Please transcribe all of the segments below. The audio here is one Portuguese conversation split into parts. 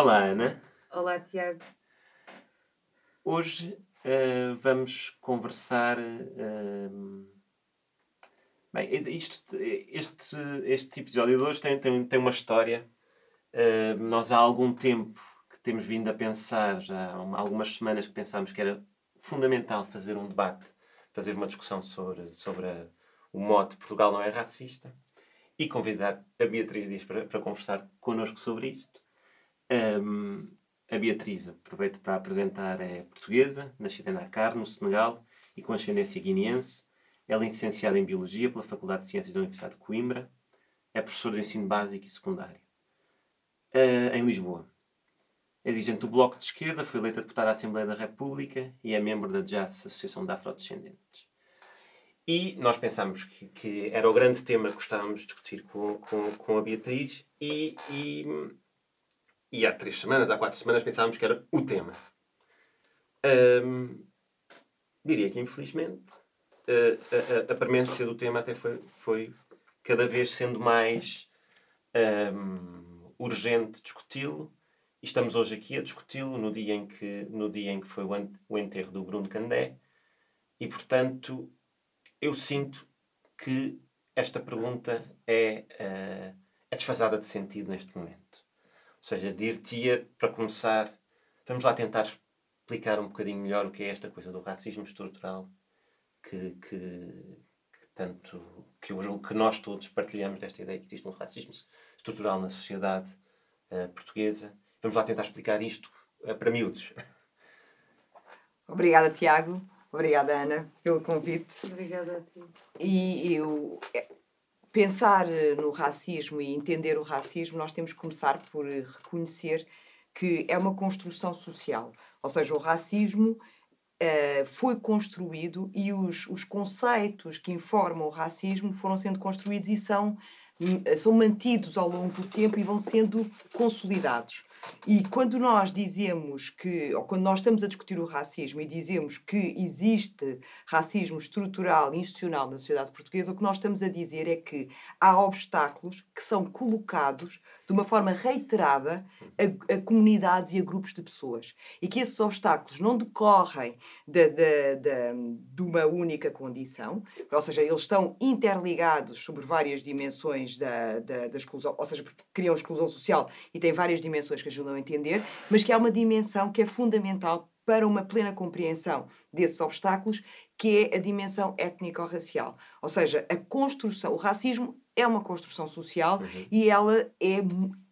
Olá, Ana. Olá, Tiago. Hoje uh, vamos conversar. Uh, bem, isto, este, este episódio de hoje tem, tem, tem uma história. Uh, nós há algum tempo que temos vindo a pensar, já há algumas semanas que pensámos que era fundamental fazer um debate, fazer uma discussão sobre, sobre a, o mote Portugal não é racista e convidar a Beatriz Dias para, para conversar connosco sobre isto. Um, a Beatriz, aproveito para apresentar, é portuguesa, nascida em Dakar, no Senegal, e com ascendência guineense. Ela é licenciada em Biologia pela Faculdade de Ciências da Universidade de Coimbra. É professora de ensino básico e secundário. Uh, em Lisboa. É dirigente do Bloco de Esquerda, foi eleita deputada à Assembleia da República e é membro da JAS, Associação de Afrodescendentes. E nós pensámos que, que, era o grande tema que gostávamos de discutir com, com, com a Beatriz e, e e há três semanas, há quatro semanas, pensávamos que era o tema. Diria que, infelizmente, a, a, a, permanência do tema até foi, foi cada vez sendo mais urgente discuti-lo. E estamos hoje aqui a discuti-lo no dia em que, no dia em que foi o enterro do Bruno Candé. E, portanto, eu sinto que esta pergunta é, uh, é desfasada de sentido neste momento. Ou seja, dir-te-ia, para começar, vamos lá tentar explicar um bocadinho melhor o que é esta coisa do racismo estrutural que, que, que tanto que, que nós todos partilhamos desta ideia que existe um racismo estrutural na sociedade uh, portuguesa. Vamos lá tentar explicar isto uh, para miúdos. Obrigada, Tiago. Obrigada, Ana, pelo convite. Obrigada a ti. E eu pensar eh, no racismo e entender o racismo, nós temos que começar por eh, reconhecer que é uma construção social. Ou seja, o racismo uh, foi construído e os, os conceitos que informam o racismo foram sendo construídos e são, hum, são mantidos ao longo do tempo e vão sendo consolidados. E quando nós dizemos que, ou quando nós estamos a discutir o racismo e dizemos que existe racismo estrutural e institucional na sociedade portuguesa, o que nós estamos a dizer é que há obstáculos que são colocados de uma forma reiterada a, a, comunidades e a grupos de pessoas. E que esses obstáculos não decorrem de, de, de, de uma única condição, ou seja, eles estão interligados sobre várias dimensões da, da, da exclusão, ou seja, criam exclusão social e têm várias dimensões que ajudam a entender, mas que há uma dimensão que é fundamental para uma plena compreensão desses obstáculos, que é a dimensão étnico-racial. Ou seja, a construção, o racismo é uma construção social uhum. e ela é,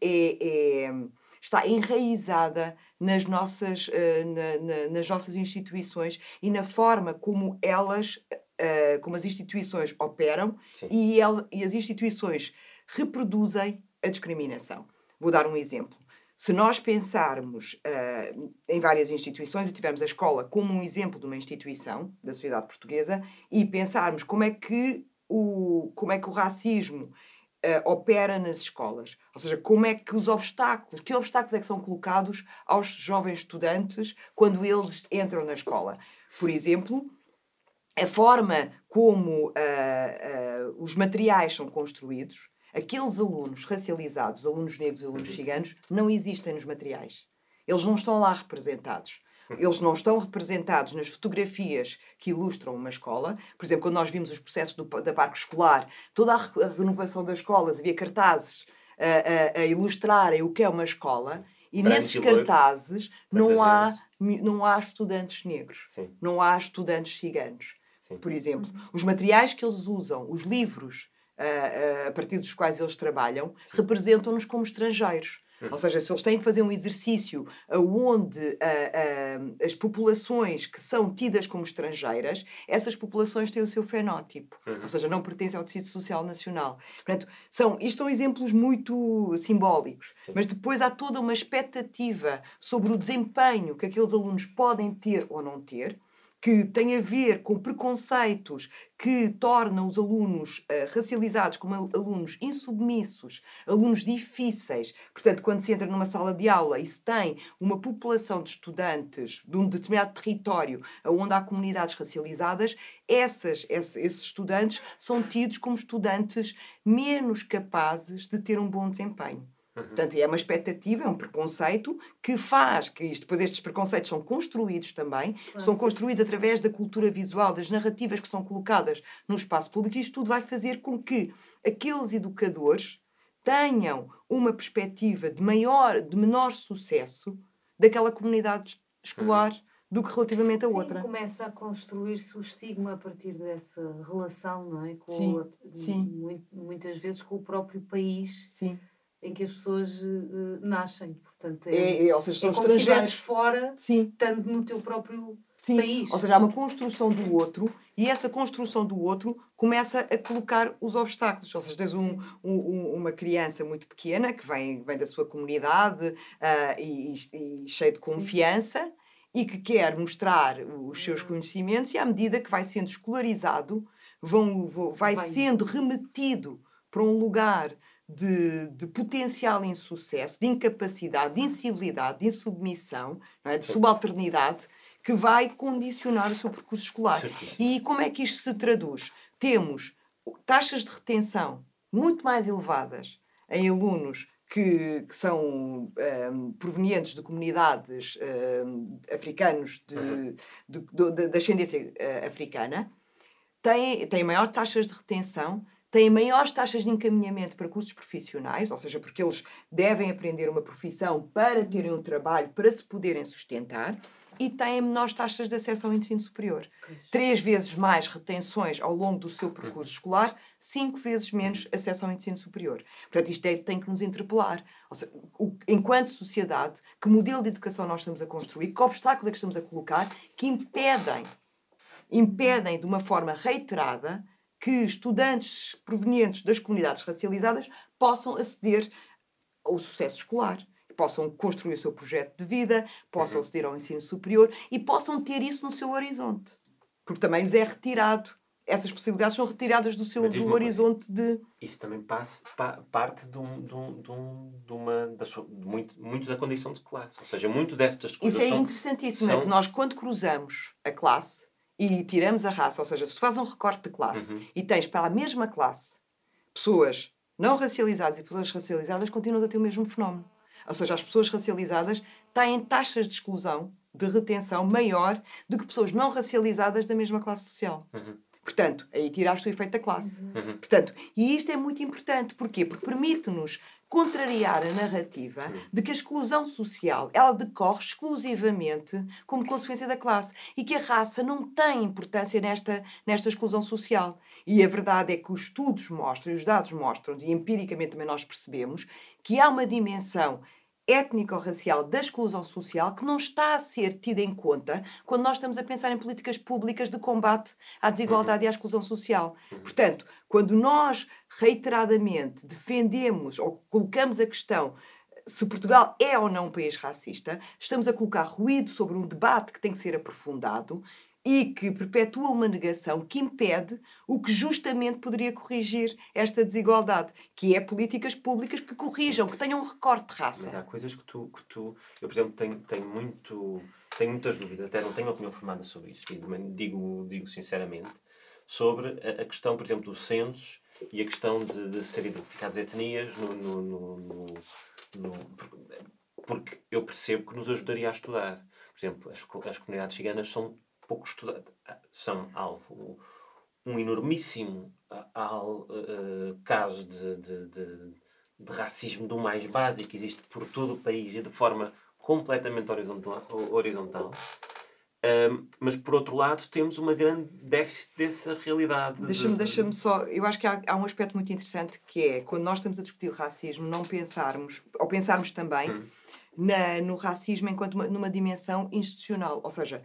é, é, está enraizada nas nossas, uh, na, na, nas nossas instituições e na forma como elas, uh, como as instituições operam e, ela, e as instituições reproduzem a discriminação. Vou dar um exemplo. Se nós pensarmos uh, em várias instituições e tivermos a escola como um exemplo de uma instituição da sociedade portuguesa e pensarmos como é que o, como é que o racismo uh, opera nas escolas. Ou seja, como é que os obstáculos, que obstáculos é que são colocados aos jovens estudantes quando eles entram na escola. Por exemplo, a forma como uh, os materiais são construídos, aqueles alunos racializados, alunos negros e alunos ciganos, não existem nos materiais. Eles não estão lá representados. Eles não estão representados nas fotografias que ilustram uma escola. Por exemplo, quando nós vimos os processos do, da parque escolar, toda a, a renovação das escolas, havia cartazes a, a, a, ilustrarem o que é uma escola. E nesses cartazes não há, não há estudantes negros, Sim. não há estudantes ciganos. Sim. Por exemplo, os materiais que eles usam, os livros a partir dos quais eles trabalham, representam-nos como estrangeiros. Ou seja, se eles têm que fazer um exercício onde uh, uh, as populações que são tidas como estrangeiras, essas populações têm o seu fenótipo, uhum. ou seja, não pertencem ao tecido social nacional. Portanto, são, isto são exemplos muito simbólicos, Sim. mas depois há toda uma expectativa sobre o desempenho que aqueles alunos podem ter ou não ter que tem a ver com preconceitos que tornam os alunos uh, racializados como alunos insubmissos, alunos difíceis. Portanto, quando se entra numa sala de aula e se tem uma população de estudantes de um determinado território onde há comunidades racializadas, essas, esses estudantes são tidos como estudantes menos capazes de ter um bom desempenho. Uhum. Portanto, é uma expectativa, é um preconceito que faz que isto, depois estes preconceitos são construídos também, claro. são construídos através da cultura visual, das narrativas que são colocadas no espaço público, e isto tudo vai fazer com que aqueles educadores tenham uma perspectiva de maior, de menor sucesso daquela comunidade escolar uhum. do que relativamente a Sim, outra. começa a construir-se o estigma a partir dessa relação, não é? Com sim, o, sim. Muitas vezes com o próprio país. Sim em que as pessoas uh, nascem. Portanto, é, é, é, ou seja, são é como se fora, Sim. estando no teu próprio Sim. país. Ou seja, há uma construção do outro e essa construção do outro começa a colocar os obstáculos. Ou seja, tens um, um, uma criança muito pequena que vem, vem da sua comunidade uh, e, e, e cheio de confiança. Sim. E que quer mostrar os seus uhum. conhecimentos, e à medida que vai sendo escolarizado, vão, vai sendo remetido para um lugar de, de potencial insucesso, de incapacidade, de incivilidade, de insubmissão, é? de subalternidade, que vai condicionar o seu percurso escolar. E como é que isto se traduz? Temos taxas de retenção muito mais elevadas em alunos que, que são um, ehm, provenientes de comunidades um, ehm, africanos de, uhum. de, de, de, de ascendência uh, africana, têm, têm maior taxas de retenção têm maiores taxas de encaminhamento para cursos profissionais, ou seja, porque eles devem aprender uma profissão para terem um trabalho, para se poderem sustentar, e têm menores taxas de acesso ao ensino superior. Três vezes mais retenções ao longo do seu percurso escolar, cinco vezes menos acesso ao ensino superior. Portanto, isto é, tem que nos interpelar. Ou seja, o, enquanto sociedade, que modelo de educação nós estamos a construir, que obstáculos é que estamos a colocar que impedem, impedem de uma forma reiterada que estudantes provenientes das comunidades racializadas possam aceder ao sucesso escolar, possam construir o seu projeto de vida, possam uhum. aceder ao ensino superior e possam ter isso no seu horizonte. Porque também lhes é retirado. Essas possibilidades são retiradas do seu do horizonte de. Isso também passa, pa, parte de, um, de, um, de, um, uma. Da sua, muito, muito da condição de classe. Ou seja, muito destas coisas. Isso é interessantíssimo. São... É que nós, quando cruzamos a classe, e tiramos a raça, ou seja, se tu fazes um recorte de classe uhum. e tens para a mesma classe pessoas não racializadas e pessoas racializadas, continuas a ter o mesmo fenómeno. Ou seja, as pessoas racializadas têm taxas de exclusão, de retenção maior do que pessoas não racializadas da mesma classe social. Uhum. Portanto, aí tiraste o efeito da classe. Uhum. Portanto, e isto é muito importante. Porquê? Porque permite-nos contrariar a narrativa de que a exclusão social ela decorre exclusivamente como consequência da classe e que a raça não tem importância nesta, nesta exclusão social. E a verdade é que os estudos mostram, e os dados mostram, e empiricamente também nós percebemos, que há uma dimensão étnico-racial da exclusão social que não está a ser tida em conta quando nós estamos a pensar em políticas públicas de combate à desigualdade uhum. e à exclusão social. Uhum. Portanto, quando nós reiteradamente defendemos ou colocamos a questão se Portugal é ou não um país racista, estamos a colocar ruído sobre um debate que tem que ser aprofundado e que perpetua uma negação que impede o que justamente poderia corrigir esta desigualdade, que é políticas públicas que corrijam, Sim. que tenham um recorte de raça. Mas há coisas que tu, que tu eu, por exemplo, tenho, tenho, muito, tenho muitas dúvidas, até não tenho opinião formada sobre isto, digo, digo sinceramente, sobre a, a questão, por exemplo, dos censos e a questão de, de ser identificadas etnias no, no, no, no, porque eu percebo que nos ajudaria a estudar. Por exemplo, as, as comunidades ciganas são pouco estudadas, são alvo, um enormíssimo al, uh, caso de, de, de, de, racismo do mais básico existe por todo o país e de forma completamente horizontal. horizontal. Um, mas por outro lado temos uma grande déficit dessa realidade. Deixa-me de... deixa só, eu acho que há, há, um aspecto muito interessante que é quando nós estamos a discutir o racismo, não pensarmos, ou pensarmos também hum. na, no racismo enquanto uma, numa dimensão institucional, ou seja,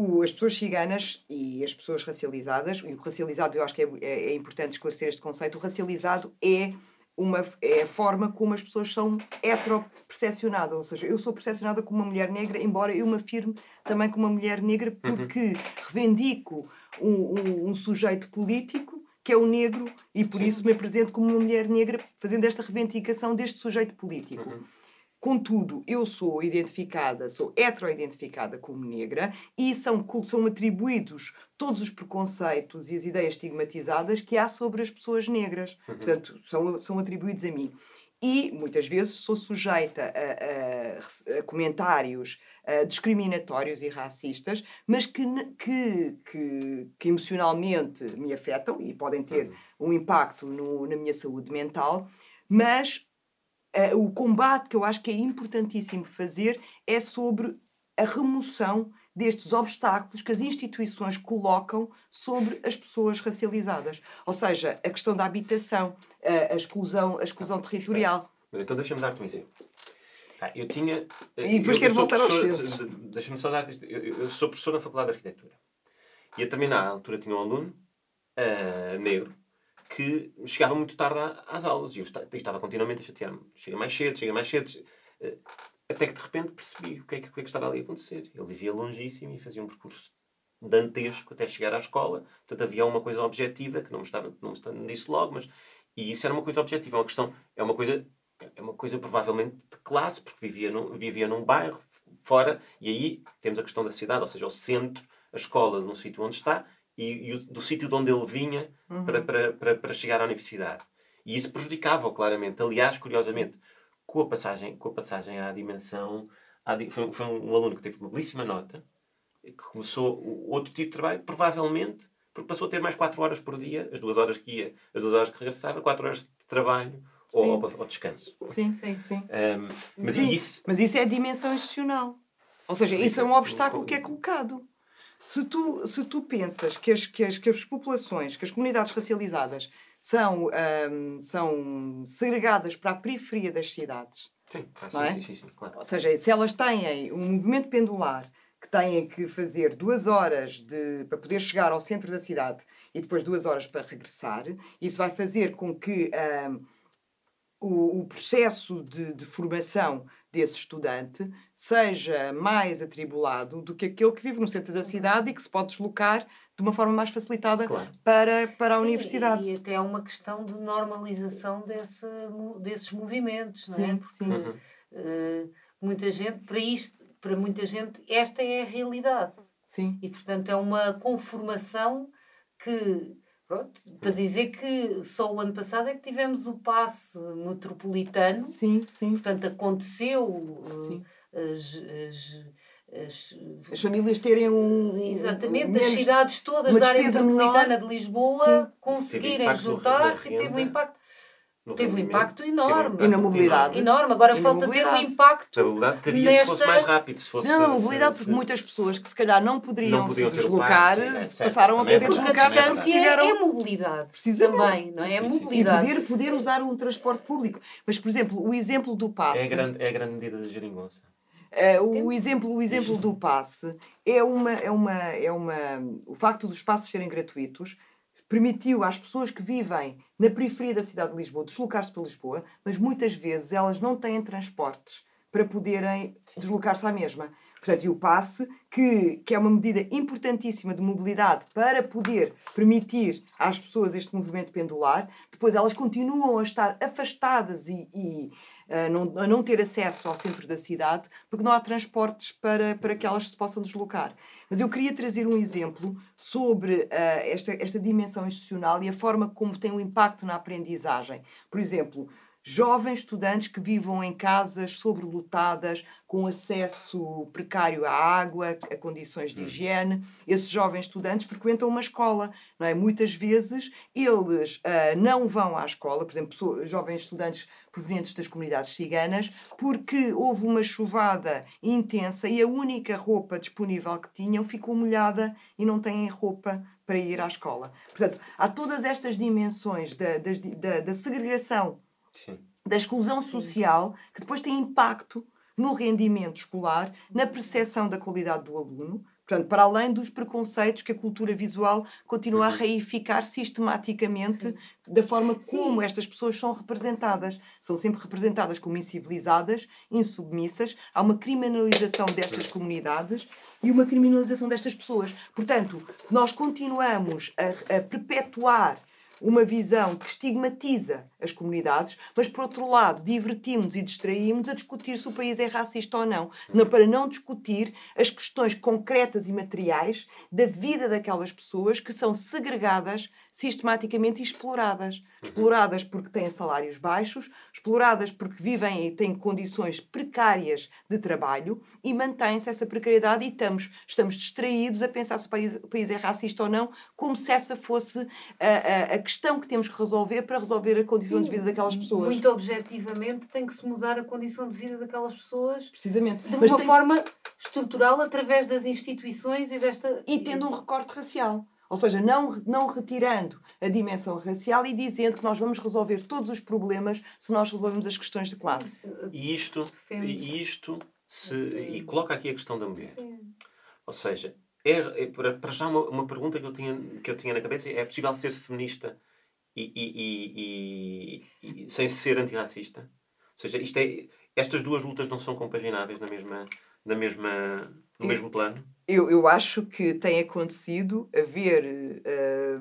o, as pessoas ciganas e as pessoas racializadas, e o racializado eu acho que é, é, é, importante esclarecer este conceito, o racializado é, uma, é a forma como as pessoas são heteropercepcionadas, ou seja, eu sou percepcionada como uma mulher negra, embora eu me afirme também como uma mulher negra uhum. porque uhum. reivindico um, um, um, sujeito político que é o negro e por Sim. isso me apresento como uma mulher negra fazendo esta reivindicação deste sujeito político. Uhum. Contudo, eu sou identificada, sou heteroidentificada como negra e são, são atribuídos todos os preconceitos e as ideias estigmatizadas que há sobre as pessoas negras. Uhum. Portanto, são, são atribuídos a mim. e muitas vezes sou sujeita a, a, a comentários a discriminatórios e racistas, mas que, que, que, que, emocionalmente me afetam e podem ter uhum. um impacto no, na minha saúde mental, mas uh, o combate que eu acho que é importantíssimo fazer é sobre a remoção destes obstáculos que as instituições colocam sobre as pessoas racializadas. Ou seja, a questão da habitação, a, a exclusão, a exclusão ah, territorial. Mas então deixa-me dar-te um exemplo. Ah, eu tinha. E depois quero voltar aos censos. Deixa-me só dar isto. Eu, eu, sou professor na Faculdade de Arquitetura. E eu também, na altura, tinha um aluno uh, negro que chegava muito tarde às aulas e eu estava continuamente a chatear-me. Chega mais cedo, chega mais cedo. Uh, até que de repente percebi o que, é que, o que, é que estava ali a acontecer. Ele vivia longíssimo e fazia um percurso dantesco até chegar à escola. Portanto, havia uma coisa objetiva que não estava, não me disse logo, mas. E isso era uma coisa objetiva, é uma questão. É uma coisa, é uma coisa provavelmente de classe, porque vivia num, vivia num bairro fora, e aí temos a questão da cidade, ou seja, o centro, a escola no sítio onde está e, e do sítio de onde ele vinha uhum. para, para, para, para chegar à universidade. E isso prejudicava-o claramente. Aliás, curiosamente, com a passagem, com a passagem à dimensão. À, foi, foi um, aluno que teve uma belíssima nota, que começou outro tipo de trabalho, provavelmente porque passou a ter mais 4 horas por dia, as duas horas que ia, as duas horas que regressava, 4 horas de trabalho ou, ou, descanso. Sim, sim, sim. Um, mas, sim isso... mas isso é a dimensão institucional. Ou seja, isso, isso é um obstáculo que é colocado. Se tu, se tu pensas que as, que, as, que as populações, que as comunidades racializadas são, um, são segregadas para a periferia das cidades. Sim, ah, é? sim, sim, sim, claro. Ou seja, se elas têm um movimento pendular que têm que fazer duas horas de, para poder chegar ao centro da cidade e depois duas horas para regressar, isso vai fazer com que um, o, o, processo de, de formação desse estudante seja mais atribulado do que aquele que vive no centro da cidade e que se pode deslocar de uma forma mais facilitada claro. para, para a Sim, universidade. E até é uma questão de normalização desse, desses movimentos, sim, não é? Porque sim. Uh, muita gente, para isto, para muita gente, esta é a realidade. Sim. E portanto é uma conformação que Pronto, para dizer que só o ano passado é que tivemos o passe metropolitano. Sim, sim. Portanto, aconteceu sim. As, as, as, as, famílias terem um. Exatamente, um, as cidades todas da área metropolitana menor. de Lisboa sim. conseguirem juntar-se e teve um impacto. Teve um impacto enorme. E na mobilidade. Enorme. Agora e falta ter um impacto. A mobilidade teria nesta... se fosse mais rápido. Se fosse, não, a mobilidade, porque muitas pessoas que se calhar não poderiam, não poderiam se deslocar é passaram a poder deslocar. Porque a distância tiveram... é mobilidade. Também, não é? É mobilidade. E poder, poder usar um transporte público. Mas, por exemplo, o exemplo do passe. É a grande, é a grande medida da geringonça. Uh, o exemplo, o exemplo do passe é uma, é uma, é uma. O facto dos passos serem gratuitos permitiu às pessoas que vivem na periferia da cidade de Lisboa deslocar-se para Lisboa, mas muitas vezes elas não têm transportes para poderem deslocar-se à mesma. Portanto, e o passe, que, que é uma medida importantíssima de mobilidade para poder permitir às pessoas este movimento pendular, depois elas continuam a estar afastadas e, e a não, ter acesso ao centro da cidade, porque não há transportes para, para que elas se possam deslocar. Mas eu queria trazer um exemplo sobre uh, esta, esta dimensão institucional e a forma como tem um impacto na aprendizagem. Por exemplo, jovens estudantes que vivam em casas sobrelotadas, com acesso precário à água, a condições de hum. higiene. Esses jovens estudantes frequentam uma escola, não é? Muitas vezes eles uh, não vão à escola, por exemplo, jovens estudantes provenientes das comunidades ciganas, porque houve uma chuvada intensa e a única roupa disponível que tinham ficou molhada e não têm roupa para ir à escola. Portanto, há todas estas dimensões da, da, da segregação Sim. da exclusão social, que depois tem impacto no rendimento escolar, na percepção da qualidade do aluno, Portanto, para além dos preconceitos que a cultura visual continua a uhum. reificar sistematicamente Sim. da forma como Sim. estas pessoas são representadas. São sempre representadas como incivilizadas, insubmissas. Há uma criminalização destas comunidades e uma criminalização destas pessoas. Portanto, nós continuamos a, a perpetuar uma visão que estigmatiza as comunidades, mas por outro lado divertimos e distraímos a discutir se o país é racista ou não, não para não discutir as questões concretas e materiais da vida daquelas pessoas que são segregadas sistematicamente e exploradas. Exploradas porque têm salários baixos, exploradas porque vivem e têm condições precárias de trabalho e mantém-se essa precariedade e estamos, estamos distraídos a pensar se o país, o país é racista ou não, como se essa fosse a, a, a questão que temos que resolver para resolver a condição Sim, de vida daquelas pessoas. Muito objetivamente tem que se mudar a condição de vida daquelas pessoas Precisamente. de uma tem- forma estrutural através das instituições e desta. e tendo um recorte racial. Ou seja, não, não retirando a dimensão racial e dizendo que nós vamos resolver todos os problemas se nós resolvemos as questões de classe. E isto, e isto se, e coloca aqui a questão da mulher. Sim. Ou seja, é, é para, para já uma, uma pergunta que eu, tinha, que eu tinha na cabeça é possível ser feminista e, e, e, e- e sem ser antirracista? Ou seja, isto é, estas duas lutas não são compagináveis na mesma, na mesma, no Sim. mesmo plano? Eu, eu acho que tem acontecido haver, eh,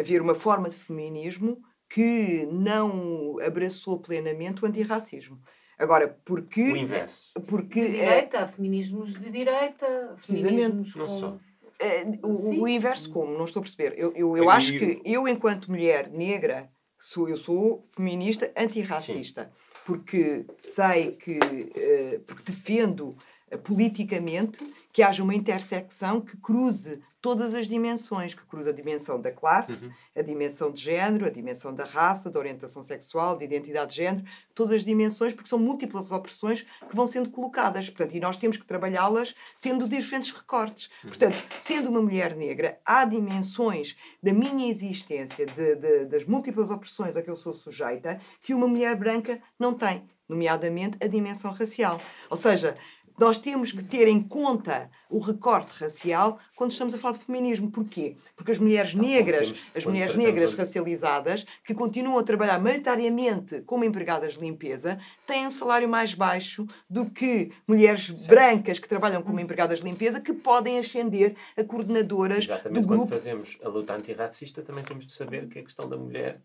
haver uma forma de feminismo que não abraçou plenamente o antirracismo. Agora, O porque. inverso. porque De eh, direita, há feminismos de direita, Precisamente. feminismos Não com- só. Eh, o, Sim. o inverso como? Não estou a perceber. Eu, eu, eu acho que eu, enquanto mulher negra, sou, eu sou feminista antirracista. Porque sei que... eh, porque defendo eh, politicamente que haja uma intersecção que cruze todas as dimensões, que cruze a dimensão da classe, Uhum. a dimensão de género, a dimensão da raça, da orientação sexual, de identidade de género, todas as dimensões, porque são múltiplas opressões que vão sendo colocadas. Portanto, e nós temos que trabalhá-las tendo diferentes recortes. Portanto, sendo uma mulher negra, há dimensões da minha existência, de- de- das múltiplas opressões a que eu sou sujeita, que uma mulher branca não tem, nomeadamente a dimensão racial. Ou seja, nós temos que ter em conta o recorte racial quando estamos a falar de feminismo. Porquê? Porque as mulheres como negras, as quando mulheres negras racializadas, que continuam a trabalhar maioritariamente como empregadas de limpeza, têm um salário mais baixo do que mulheres brancas que trabalham como empregadas de limpeza, que podem ascender a coordenadoras Exatamente do quando grupo. fazemos a luta antirracista, também temos de saber que a questão da mulher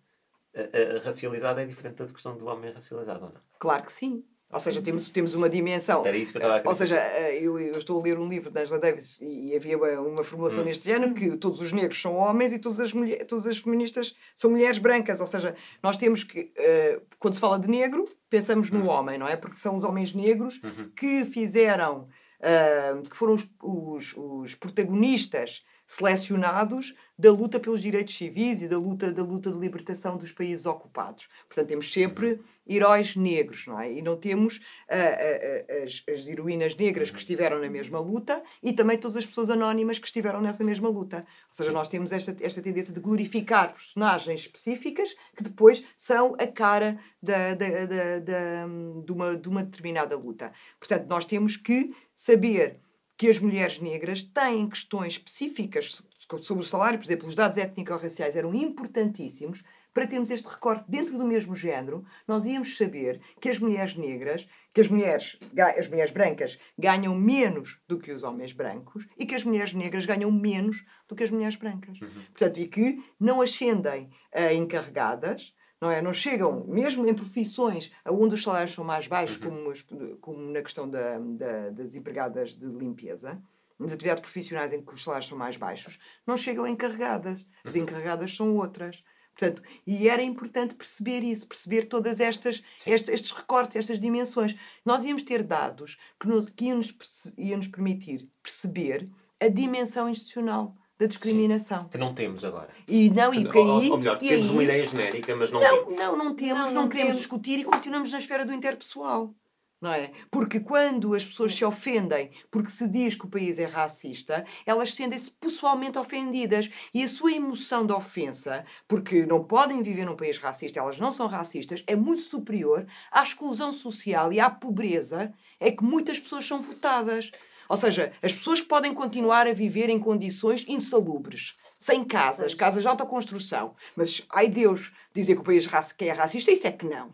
a, a racializada é diferente da questão do homem racializado, ou não? Claro que sim. Ou seja, temos, temos uma dimensão. Era isso que eu estava a querer Ou seja, eh, eu, eu estou a ler um livro da Angela Davis e havia uma, formulação Hum. neste género que todos os negros são homens e todas as, mulher, todas as feministas são mulheres brancas. Ou seja, nós temos que, eh, quando se fala de negro, pensamos no homem, não é? Porque são os homens negros Uhum. que fizeram, ah, que foram os, os, os protagonistas selecionados da luta pelos direitos civis e da luta, da luta de libertação dos países ocupados. Portanto, temos sempre heróis negros, não é? E não temos ah, ah, as, as heroínas negras que estiveram na mesma luta e também todas as pessoas anónimas que estiveram nessa mesma luta. Ou seja, nós temos esta, esta tendência de glorificar personagens específicas que depois são a cara da, da, da, da- de, uma, de uma determinada luta. Portanto, nós temos que saber que as mulheres negras têm questões específicas so- sobre o salário, por exemplo, os dados étnico-raciais eram importantíssimos para termos este recorte dentro do mesmo género, nós íamos saber que as mulheres negras, que as mulheres, as mulheres brancas ganham menos do que os homens brancos e que as mulheres negras ganham menos do que as mulheres brancas. Portanto, e que não ascendem a encarregadas, não é? Não chegam, mesmo em profissões onde os salários são mais baixos, como, as- como na questão da- da- das empregadas de limpeza, nas atividades profissionais em que os salários são mais baixos, não chegam encarregadas. As encarregadas são outras. Portanto, e era importante perceber isso, perceber todas estas, est- estes recortes, estas dimensões. Nós íamos ter dados que, nos, que iam, nos, perce- iam nos permitir perceber a dimensão institucional da discriminação. Que não temos agora. E não, e que ou, ou melhor, e temos aí- uma ideia genérica, mas não, não, temos. não, não temos, Não, não, não queremos temos. discutir e continuamos na esfera do interpessoal. Não é? Porque quando as pessoas se ofendem porque se diz que o país é racista, elas sentem-se pessoalmente ofendidas. E a sua emoção de ofensa, porque não podem viver num país racista, elas não são racistas, é muito superior à exclusão social e à pobreza é que muitas pessoas são votadas. Ou seja, as pessoas que podem continuar a viver em condições insalubres, sem casas, Sim. casas de alta construção. Mas, ai Deus, dizer que o país que é racista, isso é que não.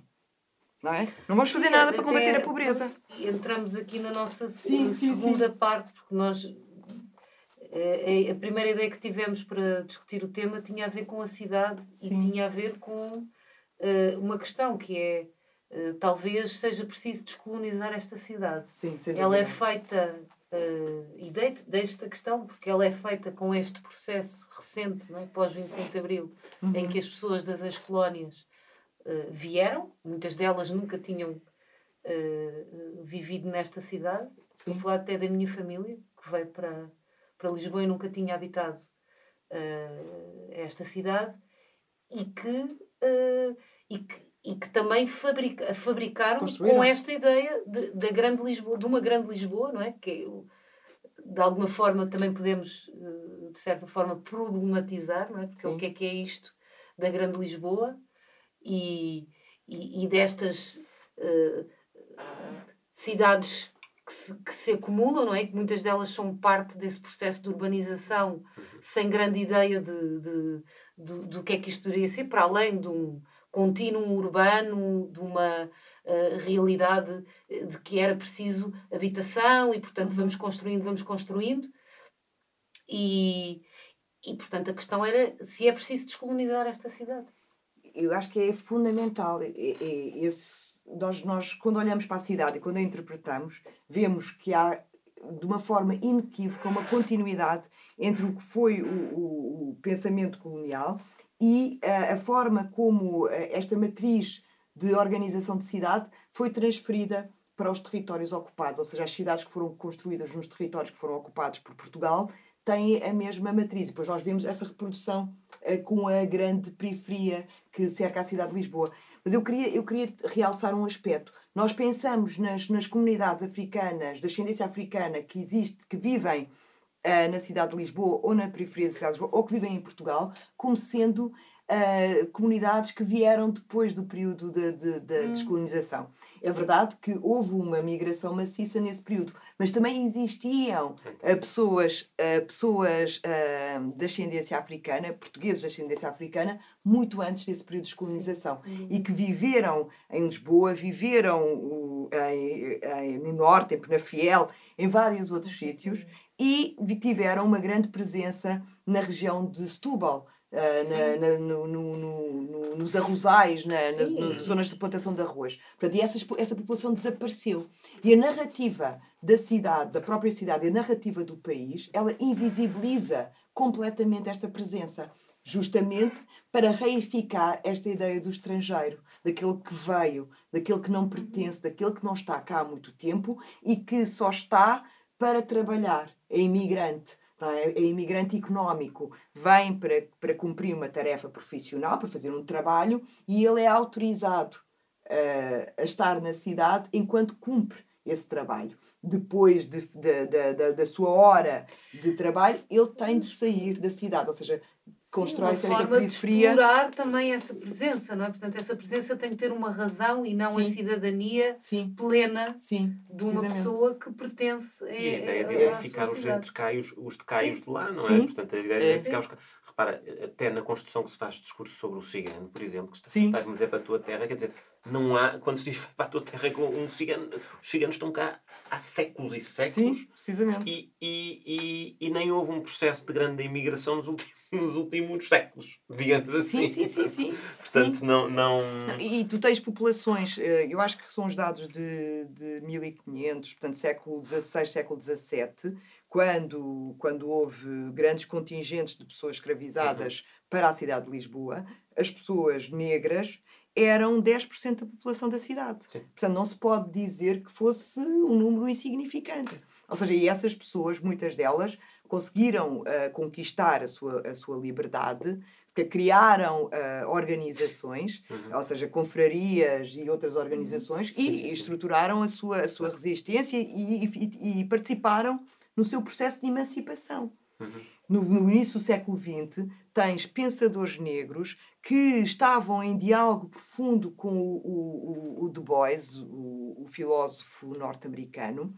Não é? Não vamos fazer Sim, nada para combater a pobreza. Entramos aqui na nossa Sim, sim, segunda parte, porque nós. eh, A primeira ideia que tivemos para discutir o tema tinha a ver com a cidade Sim. e tinha a ver com eh, uma questão que é eh, talvez seja preciso descolonizar esta cidade. Sim, Ela é feita Uh, e deixo-te a questão, porque ela é feita com este processo recente, é? pós-25 de Abril, uhum. em que as pessoas das ex-colónias uh, vieram, muitas delas nunca tinham uh, vivido nesta cidade. Estou a falar até da minha família, que veio para, para Lisboa e nunca tinha habitado esta cidade, e que, e que e que também fabrica, fabricaram com esta ideia de, de, grande Lisboa, de uma grande Lisboa, não é? Que de alguma forma também podemos, eh, de certa forma, problematizar, não é? Porque o que é que é isto da grande Lisboa e, e, e destas uh, cidades que se, que se acumulam, não é? Que muitas delas são parte desse processo de urbanização sem grande ideia de, de, de, do que é que isto poderia ser, para além de um contínuo urbano, de uma uh, realidade eh, de que era preciso habitação e, portanto, vamos construindo, vamos construindo. E, e, portanto, a questão era se é preciso descolonizar esta cidade. Eu acho que é fundamental. Esse, nós, nós, quando olhamos para a cidade e quando a interpretamos, vemos que há, de uma forma inequívoca, uma continuidade entre o que foi o, o, o pensamento colonial e uh, a forma como uh, esta matriz de organização de cidade foi transferida para os territórios ocupados, ou seja, as cidades que foram construídas nos territórios que foram ocupados por Portugal têm a mesma matriz. Depois nós vimos essa reprodução uh, com a grande periferia que cerca a cidade de Lisboa. Mas eu queria, eu queria realçar um aspecto. Nós pensamos nas, nas comunidades africanas, de ascendência africana, que existe, que vivem na cidade de Lisboa ou na periferia da cidade de Lisboa, ou que vivem em Portugal, como sendo uh, comunidades que vieram depois do período da de, de, de hum. descolonização. É verdade que houve uma migração maciça nesse período, mas também existiam uh, pessoas, uh, pessoas de ascendência africana, portugueses de ascendência africana, muito antes desse período de descolonização Sim. e que viveram em Lisboa, viveram em, em, no Norte, em Penafiel, em vários outros sítios e tiveram uma grande presença na região de Setúbal, Uh, na, na, no, no, no, nos arrozais, na, nas zonas de plantação de arroz. Portanto, e essa, essa população desapareceu. E a narrativa da cidade, da própria cidade, e a narrativa do país, ela invisibiliza completamente esta presença, justamente para reificar esta ideia do estrangeiro, daquele que veio, daquele que não pertence, daquele que não está cá há muito tempo e que só está para trabalhar, é imigrante é? é imigrante económico, vem para, para cumprir uma tarefa profissional, para fazer um trabalho, e ele é autorizado uh, a estar na cidade enquanto cumpre esse trabalho. Depois de, de, de, de, da sua hora de trabalho, ele tem de sair da cidade, ou seja, constrói-se esta periferia. De explorar também essa presença, não é? Portanto, essa presença tem que ter uma razão e não Sim. a cidadania Sim. plena Sim. de uma pessoa que pertence a, e a ideia de identificar os entrecaios, os decaios de lá, não é? Portanto, a ideia de identificar os repara, até na construção que se faz discurso sobre o cigano, por exemplo, que estás-me dizer para a tua terra, quer dizer, não há, quando se diz para a tua terra com um cigano, os ciganos estão cá há séculos e séculos. Sim, precisamente. E, e, e, e nem houve um processo de grande imigração nos últimos, nos últimos séculos, digamos assim. Sim, sim, sim. sim. Portanto, sim. Não, não... E tu tens populações, eh, eu acho que são os dados de, de 1500, portanto, século XVI, século XVII, quando, quando houve grandes contingentes de pessoas escravizadas uhum. para a cidade de Lisboa, as pessoas negras eram 10% da população da cidade. Sim. Portanto, não se pode dizer que fosse um número insignificante. Ou seja, e essas pessoas, muitas delas, conseguiram uh, conquistar a sua, a sua liberdade, que criaram uh, organizações, uhum. ou seja, confrarias e outras organizações, uhum. e, e, estruturaram a sua, a sua resistência e, e, e participaram no seu processo de emancipação. Uhum. No, no, início do século XX, tens pensadores negros que estavam em diálogo profundo com o, o, o Du Bois, o, o filósofo norte-americano,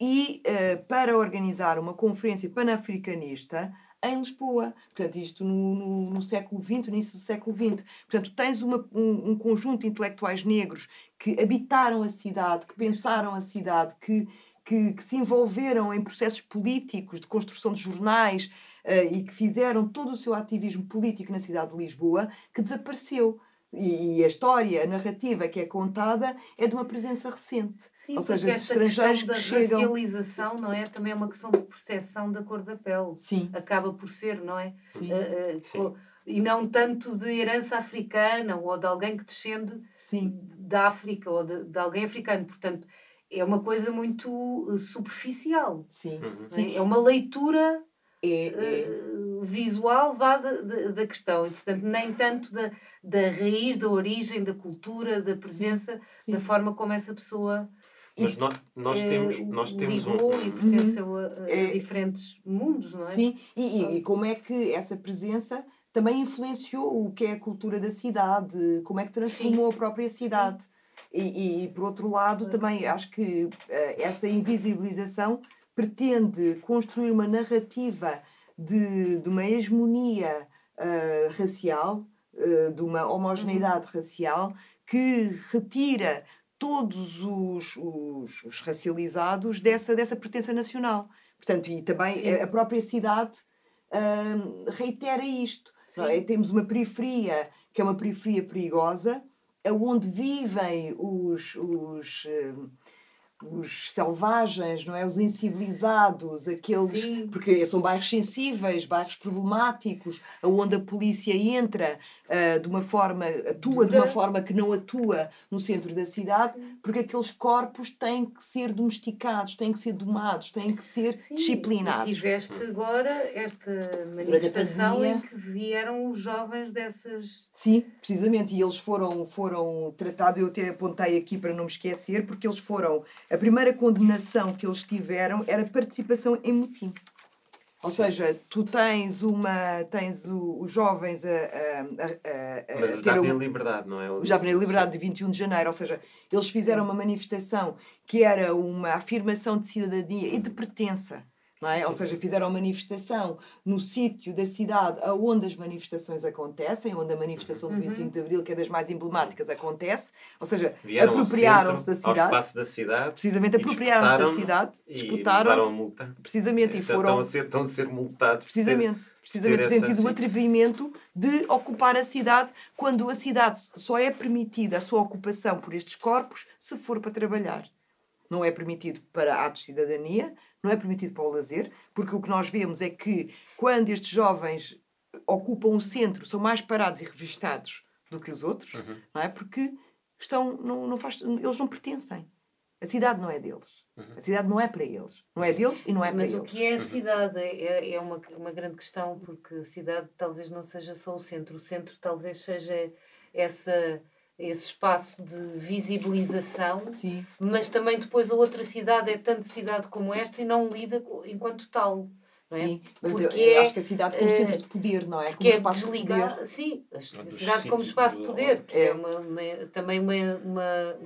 e uh, para organizar uma conferência panafricanista em Lisboa. Portanto, isto no, no, no, século XX, no início do século XX. Portanto, tens uma, um, um, conjunto de intelectuais negros que habitaram a cidade, que pensaram a cidade, que que, que se envolveram em processos políticos de construção de jornais e que fizeram todo o seu ativismo político na cidade de Lisboa, que desapareceu. E, a história, a narrativa que é contada é de uma presença recente. Sim, Ou seja, de estrangeiros que chegam. A racialização, não é? Também é uma questão de percepção da cor da pele. Sim. Acaba por ser, não é? Sim. Uh, uh, Sim. E não tanto de herança africana ou de alguém que descende Sim. da África ou de, de alguém africano. Portanto, é uma coisa muito eh, superficial. Sim. Uhum. É? é uma leitura é, é. Visual vá da, questão e portanto nem tanto da, da raiz, da origem, da cultura, da presença, sim, sim. da forma como essa pessoa mas nós, nós é, temos, nós temos um... e pertenceu uhum. a, a é, diferentes mundos, não é? Sim, e, e, e, como é que essa presença também influenciou o que é a cultura da cidade, como é que transformou sim. a própria cidade. E, e, por outro lado, também acho que uh, essa invisibilização pretende construir uma narrativa de, de uma hegemonia uh, racial, uh, de uma homogeneidade uhum. racial, que retira todos os, os, os, racializados dessa, dessa pertença nacional. Portanto, e também Sim. a própria cidade uh, reitera isto. É? Temos uma periferia que é uma periferia perigosa, onde vivem os, os os selvagens, não é? Os incivilizados, aqueles. Sim. Porque são bairros sensíveis, bairros problemáticos, onde a polícia entra uh, de uma forma. atua Dura. de uma forma que não atua no centro da cidade, porque aqueles corpos têm que ser domesticados, têm que ser domados, têm que ser Sim. disciplinados. E tiveste agora esta manifestação em que vieram os jovens dessas. Sim, precisamente, e eles foram, foram tratados, eu até apontei aqui para não me esquecer, porque eles foram a primeira condenação que eles tiveram era participação em motim. Ou seja, tu tens uma tens o, os jovens a, a, a, a Mas o Jovem em Liberdade, não é? O Jovem em Liberdade de 21 de janeiro, ou seja, eles fizeram uma manifestação que era uma afirmação de cidadania e de pertença é? Ou seja, fizeram manifestação no sítio da cidade onde as manifestações acontecem, onde a manifestação do 25 uhum. de Abril, que é das mais emblemáticas, acontece. Ou seja, apropriaram-se da cidade. Da cidade. Precisamente, apropriaram-se da cidade, disputaram. E multa. Precisamente, e foram. Estão a ser, estão a ser multados. Precisamente. Precisamente, ter sentido o atrevimento de ocupar a cidade, quando a cidade só é permitida a sua ocupação por estes corpos se for para trabalhar. Não é permitido para atos de cidadania, não é permitido para o lazer, porque o que nós vemos é que quando estes jovens ocupam o centro, são mais parados e revistados do que os outros, uhum. não é? Porque estão, não, não faz, eles não pertencem. A cidade não é deles. Uhum. A cidade não é para eles. Não é deles e não é Mas para eles. Mas o que é a cidade é, é uma, uma grande questão, porque a cidade talvez não seja só o centro. O centro talvez seja essa esse espaço de visibilização, Sim. mas também depois a outra cidade é tanto cidade como esta e não lida enquanto tal. É? Sim, mas porque eu, eu é, acho que a cidade como centro de poder, não é? Como é espaço desligar, de poder. Sim, a cidade como espaço de poder, que é, é uma, uma, também uma, uma,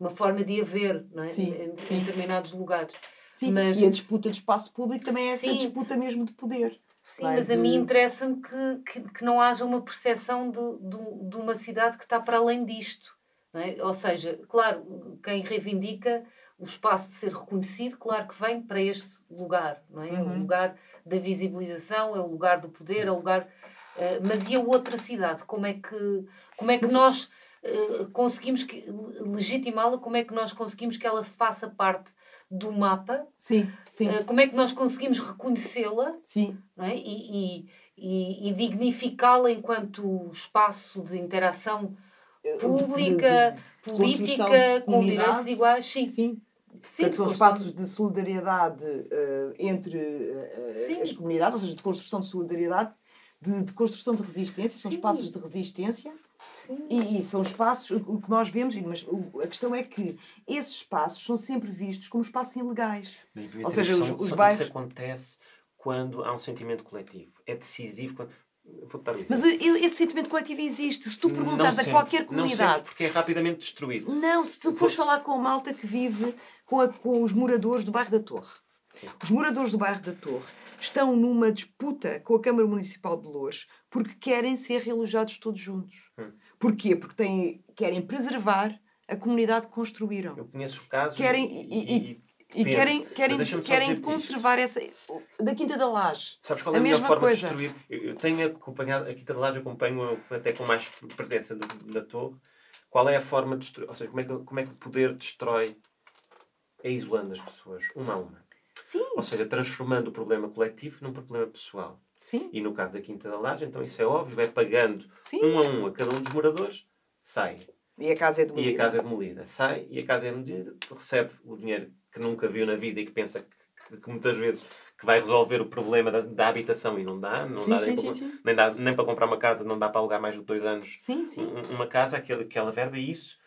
uma, forma de haver não é? Sim, em, em determinados lugares. Sim, mas... e a disputa de espaço público também é essa sim. disputa mesmo de poder. Sim, mas de... a mim interessa-me que, que, que, não haja uma percepção de, de, de, uma cidade que está para além disto. É? Ou seja, claro, quem reivindica o espaço de ser reconhecido, claro que vem para este lugar, não é? Uhum. É o uhum. lugar da visibilização, é o lugar do poder, é o lugar. Uh, mas e a outra cidade? Como é que, como é que mas... nós uh, conseguimos legitimá-la? Como é que nós conseguimos que ela faça parte do mapa. Sim, sim. Uh, como é que nós conseguimos reconhecê-la sim. Não é? e, e, e, e dignificá-la enquanto espaço de interação eh, pública, de, de, política, com direitos iguais. Sim. sim. Sim, Portanto, são espaços de solidariedade uh, entre uh, as comunidades, ou seja, de construção de solidariedade, de, de construção de resistência, são Sim. espaços de resistência e, e, são espaços, o que nós vemos, mas a questão é que esses espaços são sempre vistos como espaços ilegais. Ou seja, os, os bairros... Isso acontece quando há um sentimento coletivo. É decisivo quando... Mas esse sentimento coletivo existe. Se tu perguntares a qualquer comunidade. Não porque é rapidamente destruído. Não, se tu fores falar com a malta que vive com, a, com os moradores do bairro da Torre. Sim. Os moradores do bairro da Torre estão numa disputa com a Câmara Municipal de Lourdes porque querem ser realojados todos juntos. Hum. Porquê? Porque têm, querem preservar a comunidade que construíram. Eu conheço casos querem, e, e, e, e querem, querem, querem conservar essa. Da Quinta da Laje. Sabes qual é a, a melhor forma coisa. de destruir? Eu, tenho acompanhado, aqui de Laje acompanho até com mais presença da torre. Qual é a forma de destruir, ou seja, como é, que, como é que o poder destrói, é isolando as pessoas, uma a uma. Sim. Ou seja, transformando o problema coletivo num problema pessoal. Sim. E no caso da Quinta da Laje, então isso é óbvio, vai pagando Sim. um a um a cada um dos moradores, sai. E a casa é demolida. E a casa é demolida. Sai e a casa é demolida, recebe o dinheiro que nunca viu na vida e que pensa que, que muitas vezes que vai resolver o problema da, da habitação e não dá, não sim, dá, sim, nem, sim, para, sim. nem dá nem para comprar uma casa, não dá para alugar mais de dois anos sim, sim. uma casa, aquela, aquela verba e isso.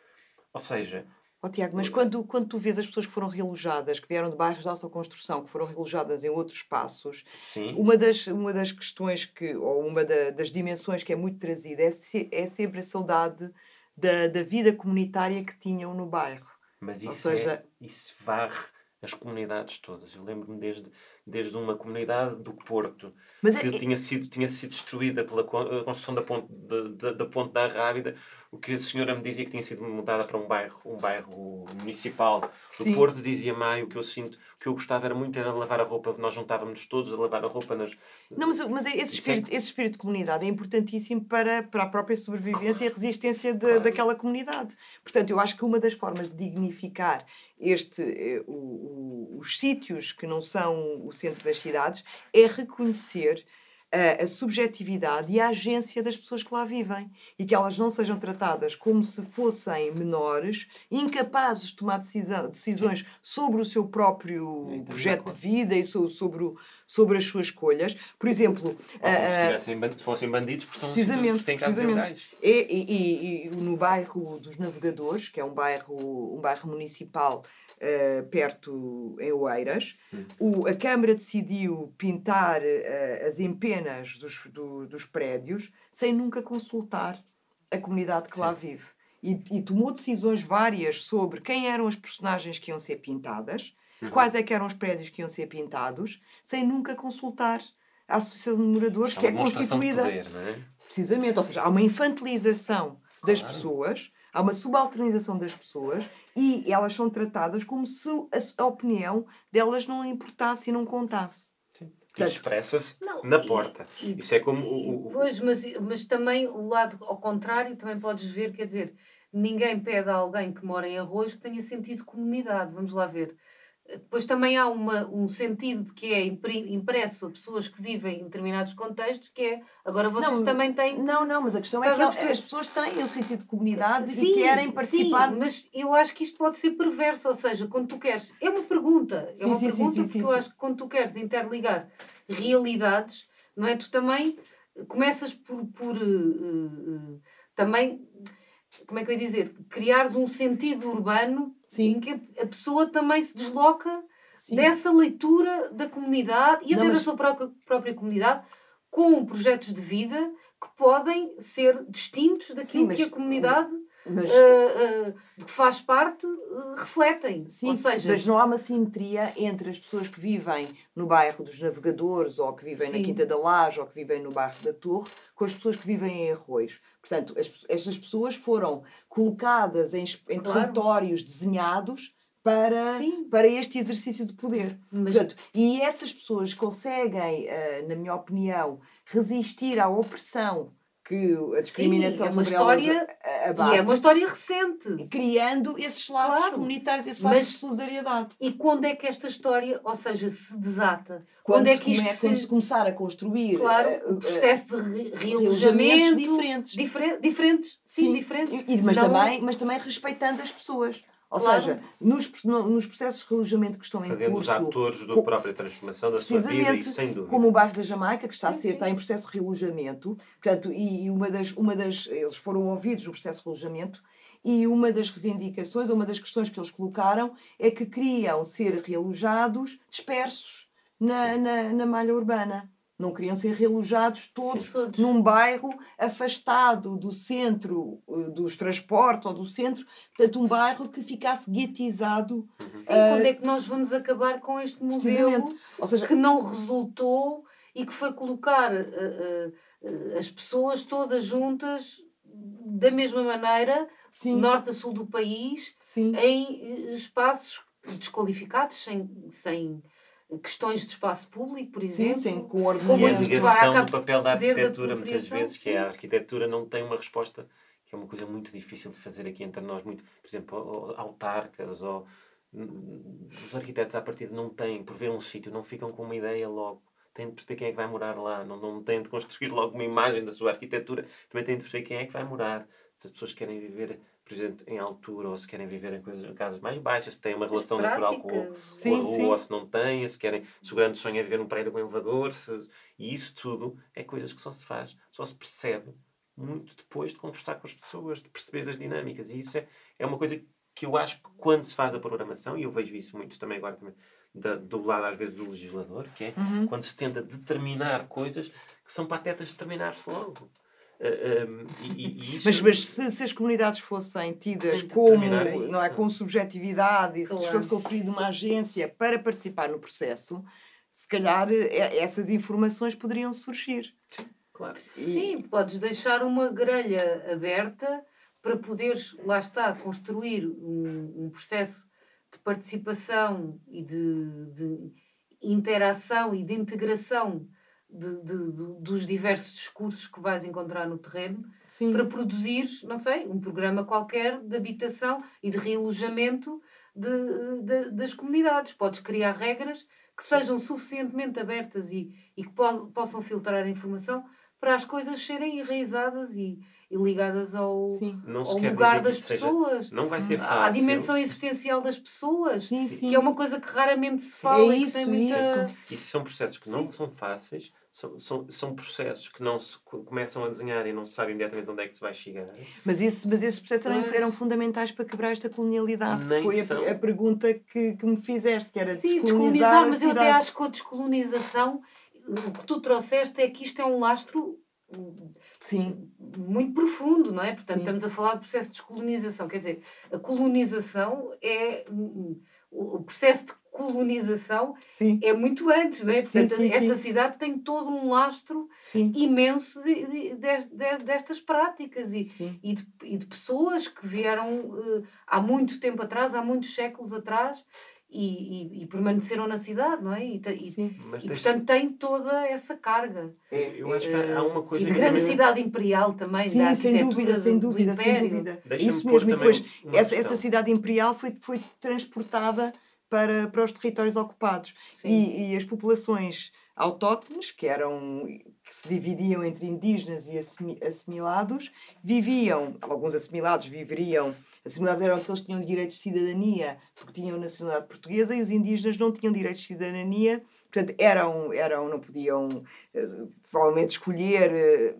Ou seja, Oh, Tiago, mas quando, quando tu vês as pessoas que foram realojadas, que vieram de bairros de alta construção, que foram realojadas em outros espaços, Sim. Uma, das, uma das questões que, ou uma da, das dimensões que é muito trazida é, se, é sempre a saudade da, da vida comunitária que tinham no bairro. Mas isso, Ou seja, é, isso varre as comunidades todas. Eu lembro-me desde, desde uma comunidade do Porto que é, tinha, sido, tinha sido destruída pela construção da ponte, da, da ponte da Rábida o que a senhora me dizia que tinha sido mudada para um bairro, um bairro municipal do Sim. Porto, dizia Maio, o que eu sinto, o que eu gostava era muito era lavar a roupa, nós juntávamos todos a lavar a roupa nas... Não, mas, mas é esse, espírito, esse espírito de comunidade é importantíssimo para, para a própria sobrevivência claro. e a resistência de, claro. daquela comunidade. Portanto, eu acho que uma das formas de dignificar este, eh, o, o, os sítios que não são o centro das cidades é reconhecer a, a, subjetividade e a agência das pessoas que lá vivem e que elas não sejam tratadas como se fossem menores, incapazes de tomar decisão, decisões sobre o seu próprio projeto de vida e sobre, sobre, o, sobre as suas escolhas. Por exemplo, Ou se fossem bandidos, porque precisamente, precisamente. E, e, e, no bairro dos Navegadores, que é um bairro, um bairro municipal uh, perto em Oeiras. Hum. O, a Câmara decidiu pintar uh, as empenas dos, do, dos prédios sem nunca consultar a comunidade que Sim. lá vive. E, e, tomou decisões várias sobre quem eram as personagens que iam ser pintadas, uhum. quais é que eram os prédios que iam ser pintados, sem nunca consultar a Associação de Moradores, é que é constituída. Poder, é? Precisamente, ou seja, há uma infantilização claro. das pessoas Há uma subalternização das pessoas e elas são tratadas como se a, opinião delas não importasse e não contasse. Expressa-se na porta. E, Isso é como. E, o, Pois, mas, mas também o lado ao contrário também podes ver, quer dizer, ninguém pede a alguém que mora em arroz que tenha sentido de comunidade. Vamos lá ver. Depois também há uma, um sentido de que é impresso a pessoas que vivem em determinados contextos, que é agora vocês não, também têm. Não, não, mas a questão é que as pessoas têm o sentido de comunidade sim, e querem participar. Sim, mas eu acho que isto pode ser perverso, ou seja, quando tu queres. É uma pergunta, é sim, uma sim, pergunta sim, porque eu acho que quando tu queres interligar realidades, não é? Tu também começas por. por uh, uh, também como é que eu ia dizer, criares um sentido urbano Sim. em que a pessoa também se desloca Sim. dessa leitura da comunidade e até mas... da sua própria, própria comunidade com projetos de vida que podem ser distintos daquilo Sim, que a comunidade mas, uh, uh, de que faz parte uh, refletem. Sim, ou seja, mas não há uma simetria entre as pessoas que vivem no bairro dos Navegadores, ou que vivem sim. na Quinta da Laje, ou que vivem no bairro da Torre, com as pessoas que vivem em Arroios. Portanto, as, estas pessoas foram colocadas em, em claro. territórios desenhados para, para este exercício de poder. Mas... Portanto, e essas pessoas conseguem, na minha opinião, resistir à opressão que a discriminação Sim, é uma sobre história, elas abate, E é uma história recente. Criando esses laços claro. comunitários, esses laços Mas, de solidariedade. E quando é que esta história, ou seja, se desata? Quando, quando é que isto come, se... quando se começar a construir claro, uh, uh, processo de realojamento diferentes. Difer diferentes. Sim, Sim. diferentes. E, mas, também, mas também respeitando as pessoas. Ou claro. seja, nos, no, nos processos de relojamento que estão Fazendo em curso... Fazendo os atores da própria transformação da sua vida e, sem dúvida. como o bairro da Jamaica, que está a ser, está em processo de relojamento. Portanto, e, e uma, das, uma das... Eles foram ouvidos no processo de relojamento e uma das reivindicações, uma das questões que eles colocaram é que queriam ser realojados dispersos na, na, na malha urbana. Não queriam ser realojados todos, Sim, todos, num bairro afastado do centro uh, dos transportes ou do centro, portanto, um bairro que ficasse guetizado. Sim, uh, quando é que nós vamos acabar com este modelo ou seja, que não resultou e que foi colocar uh, uh, as pessoas todas juntas da mesma maneira, Sim. norte a sul do país, Sim. em espaços desqualificados, sem, sem questões de espaço público, por exemplo. Sim, sim, com. E a ligação do papel da arquitetura, muitas vezes, que é a arquitetura não tem uma resposta, que é uma coisa muito difícil de fazer aqui entre nós, muito, por exemplo, autarcas ou os arquitetos à partida não têm, por ver um sítio, não ficam com uma ideia logo. Têm de perceber quem é que vai morar lá, não, não têm de construir logo uma imagem da sua arquitetura, também têm de perceber quem é que vai morar. Se as pessoas querem viver por exemplo, em altura, ou se querem viver em coisas, em casas mais baixas, se têm uma relação natural com, com sim, a rua, sim. ou se não têm, se querem, se o grande sonho é viver num prédio com elevador, se, e isso tudo é coisas que só se faz, só se percebe muito depois de conversar com as pessoas, de perceber as dinâmicas. E isso é, é uma coisa que eu acho que quando se faz a programação, e eu vejo isso muito também agora também, da, do lado às vezes do legislador, que é uhum. quando se tenta determinar coisas que são patetas de determinar-se logo. Uh, e, e isso... Mas, mas se, se, as comunidades fossem tidas como não é, com subjetividade e se claro. lhes fosse conferida uma agência para participar no processo, se calhar eh, essas informações poderiam surgir. Sim, claro. E... Sim, podes deixar uma grelha aberta para poderes, lá está, construir um, um processo de participação e de, de interação e de integração de, de, de, dos diversos discursos que vais encontrar no terreno Sim. para produzir, não sei, um programa qualquer de habitação e de realojamento de, de, das comunidades. Podes criar regras que sejam suficientemente abertas e, e que po possam filtrar a informação para as coisas serem enraizadas e, e ligadas ao, ao lugar das pessoas. Seja, não vai ser fácil. À dimensão existencial das pessoas, sim, sim. que é uma coisa que raramente se fala. É isso, e que tem muita... isso. Isso são processos que não são fáceis, são, são, são processos que não se começam a desenhar e não se sabe imediatamente onde é que se vai chegar. Mas, isso, mas esses processos eram, eram fundamentais para quebrar esta colonialidade. Nem Foi a, a, pergunta que, que me fizeste, que era Sim, descolonizar, descolonizar mas eu até acho que a descolonização, o que tu trouxeste é que isto é um lastro Sim. muito profundo, não é? Portanto, Sim. estamos a falar do processo de descolonização. Quer dizer, a colonização é o processo de colonização sim. é muito antes, não é? Portanto, sim, sim, esta cidade tem todo um lastro imenso de, de, de, destas práticas e, e, de, e de pessoas que vieram uh, há muito tempo atrás, há muitos séculos atrás. E, e, e permaneceram na cidade, não é? E, e, portanto tem toda essa carga. É, eu acho que há uma coisa. E de grande também... cidade imperial também. Sim, sem dúvida, sem dúvida, sem dúvida. Isso mesmo. E depois, essa, essa cidade imperial foi, foi transportada para, para os territórios ocupados. E, e, as populações autóctones, que eram que se dividiam entre indígenas e assimilados, viviam, alguns assimilados viveriam, assimilados eram aqueles que tinham direitos de cidadania porque tinham nacionalidade portuguesa e os indígenas não tinham direitos de cidadania, portanto eram, eram não podiam eh, provavelmente escolher eh,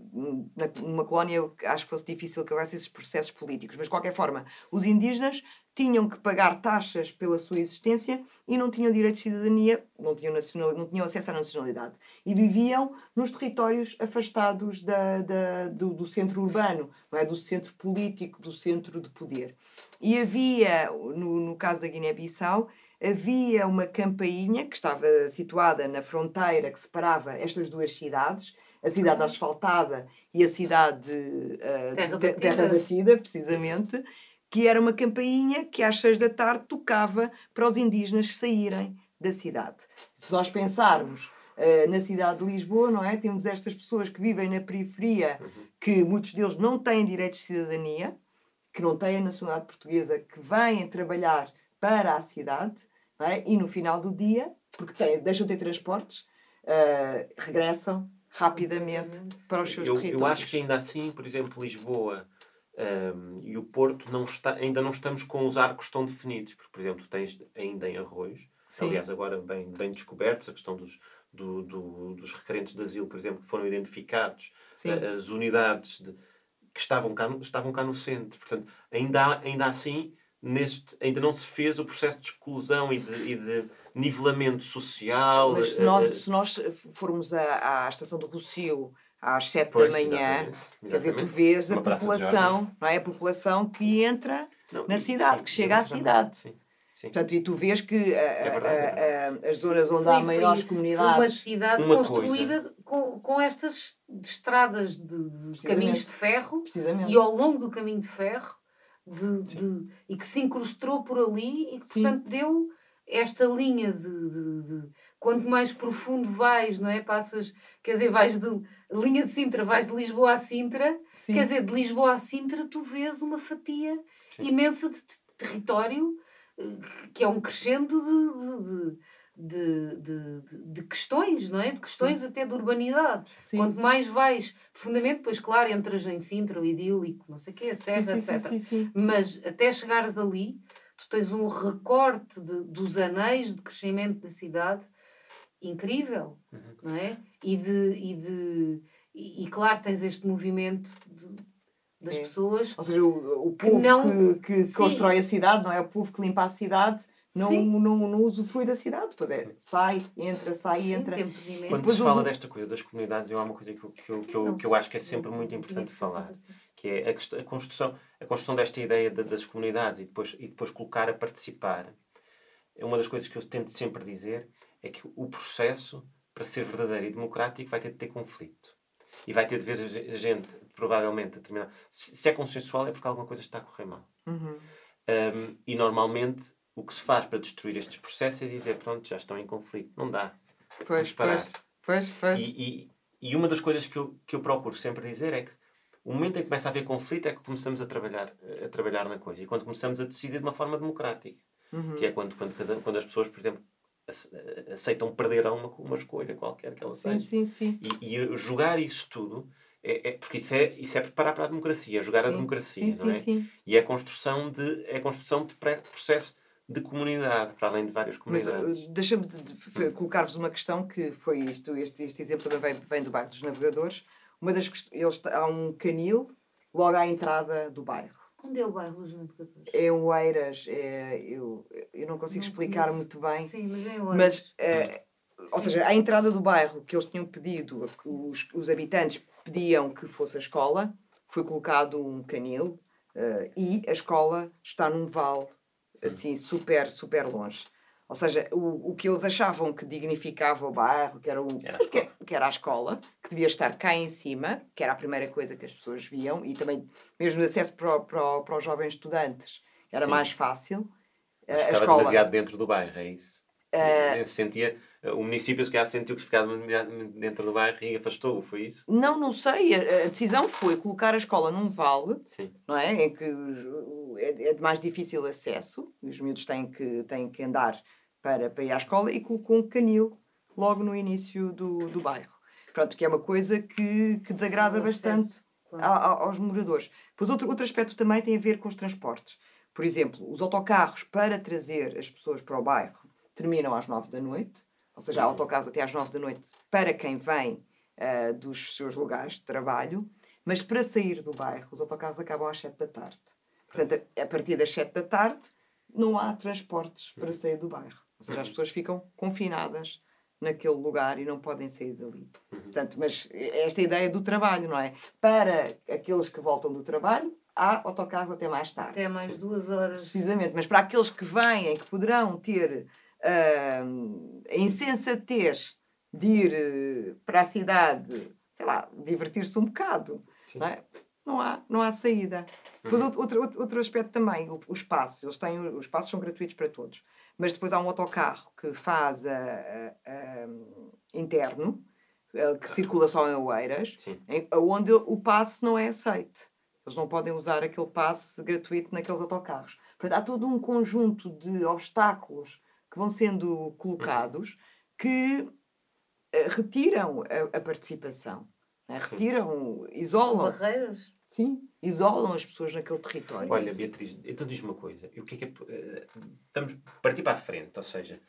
numa colónia, acho que fosse difícil que houvesse esses processos políticos, mas de qualquer forma, os indígenas tinham que pagar taxas pela sua existência e não tinham direito de cidadania, não tinham, nacional, não tinham acesso à nacionalidade. E viviam nos territórios afastados da, da, do, do centro urbano, não é? do centro político, do centro de poder. E havia, no, no caso da Guiné-Bissau, havia uma campainha que estava situada na fronteira que separava estas duas cidades, a cidade asfaltada e a cidade uh, terra, batida. terra batida, precisamente, que era uma campainha que às seis da tarde tocava para os indígenas saírem da cidade. Se nós pensarmos uh, na cidade de Lisboa, não é? Temos estas pessoas que vivem na periferia, uhum. que muitos deles não têm direitos de cidadania, que não têm a nacionalidade portuguesa, que vêm trabalhar para a cidade, é? e no final do dia, porque têm, deixam de ter transportes, uh, regressam rapidamente para os seus eu, territórios. Eu acho que ainda assim, por exemplo, Lisboa um, e o Porto não está, ainda não estamos com os arcos tão definidos, porque, por exemplo, tens ainda em Arroios, Sim. aliás, agora bem, bem descobertos, a questão dos, do, do, dos requerentes de asilo, por exemplo, que foram identificados, Sim. as unidades de, que estavam cá, estavam cá no centro. Portanto, ainda, ainda assim, neste, ainda não se fez o processo de exclusão e de, e de nivelamento social. Mas se nós, se nós formos à, à estação do Rocio às sete pois, da manhã. Exatamente, exatamente. Quer dizer, tu vês Uma a população, não é? A população que entra não, na cidade, sim, que chega à cidade. Sim. Sim. Portanto, e tu vês que é verdade, as zonas onde há maiores comunidades. Uma cidade uma construída com, com estas estradas de, de caminhos de ferro e ao longo do caminho de ferro de, de, e que se incrustou por ali e que, portanto, deu esta linha de, de, de, quanto mais profundo vais, não é? Passas, quer dizer, vais de linha de Sintra, vais de Lisboa a Sintra, Sim. quer dizer, de Lisboa a Sintra tu vês uma fatia Sim. imensa de, de, território eh, que é um crescendo de, de, de, de, questões, não é? De questões Sim. até de urbanidade. Quanto mais vais profundamente, depois, claro, entras em Sintra, o idílico, não sei o quê, a serra, sim, etc. Sim, sim, Mas até chegares ali, tu tens um recorte de, dos anéis de crescimento da cidade incrível, uhum. não é? E, de, e, de, e, e, claro, tens este movimento de, das é. pessoas. Ou seja, o, o povo que, não... que, que constrói a cidade, não é? O povo que limpa a cidade não, não, não usufrui da cidade. Pois é, sai, entra, sai, Sim, entra. Quando se fala desta coisa das comunidades, eu há uma coisa que, eu, que, eu, que, eu, que eu acho que é sempre muito importante falar, assim. que é a, a, construção, a construção desta ideia de, das comunidades e depois, e depois colocar a participar. É uma das coisas que eu tento sempre dizer é que o processo, para ser verdadeiro e democrático, vai ter de ter conflito. E vai ter de ver gente, provavelmente, determinada. Se é consensual, é porque alguma coisa está a correr mal. Uhum. Um, e normalmente o que se faz para destruir estes processos é dizer, pronto, já estão em conflito. Não dá. Pois, pois, pois, pois. E, e, e, uma das coisas que eu, que eu procuro sempre dizer é que o momento em que começa a haver conflito é que começamos a trabalhar, a trabalhar na coisa. E quando começamos a decidir de uma forma democrática. Uhum. Que é quando, quando, quando as pessoas, por exemplo, aceitam perder uma, uma escolha qualquer que ela sim, seja. Sim, sim. E, e jogar isso tudo é, é, porque isso é, isso é preparar para a democracia, é jogar sim, a democracia, sim, não é? Sim. E é a construção de, é a construção de processo de comunidade, para além de várias comunidades. Uh, deixa-me de, de, colocar-vos uma questão que foi isto, este, este exemplo também vem, vem do bairro dos Navegadores. Uma das eles, há um canil logo à entrada do bairro. Onde é o bairro dos Navegadores? É o Eiras, é, eu, eu não consigo não explicar conheço. muito bem. Sim, mas é o Eiras. Mas, é, ou seja, à entrada do bairro que eles tinham pedido, os, os habitantes pediam que fosse a escola, foi colocado um canil uh, e a escola está num vale assim super, super longe. Ou seja, o, o que eles achavam que dignificava o bairro, que era, o, era que, que, era a escola, que devia estar cá em cima, que era a primeira coisa que as pessoas viam, e também mesmo o acesso para, para, para os jovens estudantes era Sim. mais fácil. Mas ficava a escola... demasiado dentro do bairro, é isso? Uh... sentia o município se calhar sentiu que ficava dentro do bairro e afastou-o, foi isso? Não, não sei. A, decisão foi colocar a escola num vale, Sim. não é? Em que é, é de mais difícil acesso, os miúdos têm que, têm que andar para, para ir à escola, e colocou um canil logo no início do, do bairro. Pronto, que é uma coisa que, que desagrada bastante claro. a, a, aos moradores. Pois outro, outro aspecto também tem a ver com os transportes. Por exemplo, os autocarros para trazer as pessoas para o bairro terminam às nove da noite ou seja, há autocarros até às nove da noite para quem vem uh, dos seus lugares de trabalho, mas para sair do bairro, os autocarros acabam às sete da tarde. Portanto, a partir das sete da tarde, não há transportes para sair do bairro. Ou seja, as pessoas ficam confinadas naquele lugar e não podem sair dali. Portanto, mas esta ideia do trabalho, não é? Para aqueles que voltam do trabalho, há autocarros até mais tarde. Até mais duas horas. Precisamente, mas para aqueles que vêm, que poderão ter uh, a insensatez de ir uh, para a cidade, sei lá, divertir-se um bocado, não, é? não, há, não há saída. Depois, uhum. outro, outro, outro aspecto também, o, o espaço. Eles têm, os espaços são gratuitos para todos, mas depois há um autocarro que faz a, a, a interno, que circula só em Oeiras, em, onde o passe não é aceito. Eles não podem usar aquele passe gratuito naqueles autocarros. Portanto, há todo um conjunto de obstáculos que vão sendo colocados que uh, retiram a, a participação, né? retiram, isolam. São barreiras? Sim, isolam as pessoas naquele território. Olha, Beatriz, então diz uma coisa. O que é que é, uh, estamos partir para a frente, ou seja,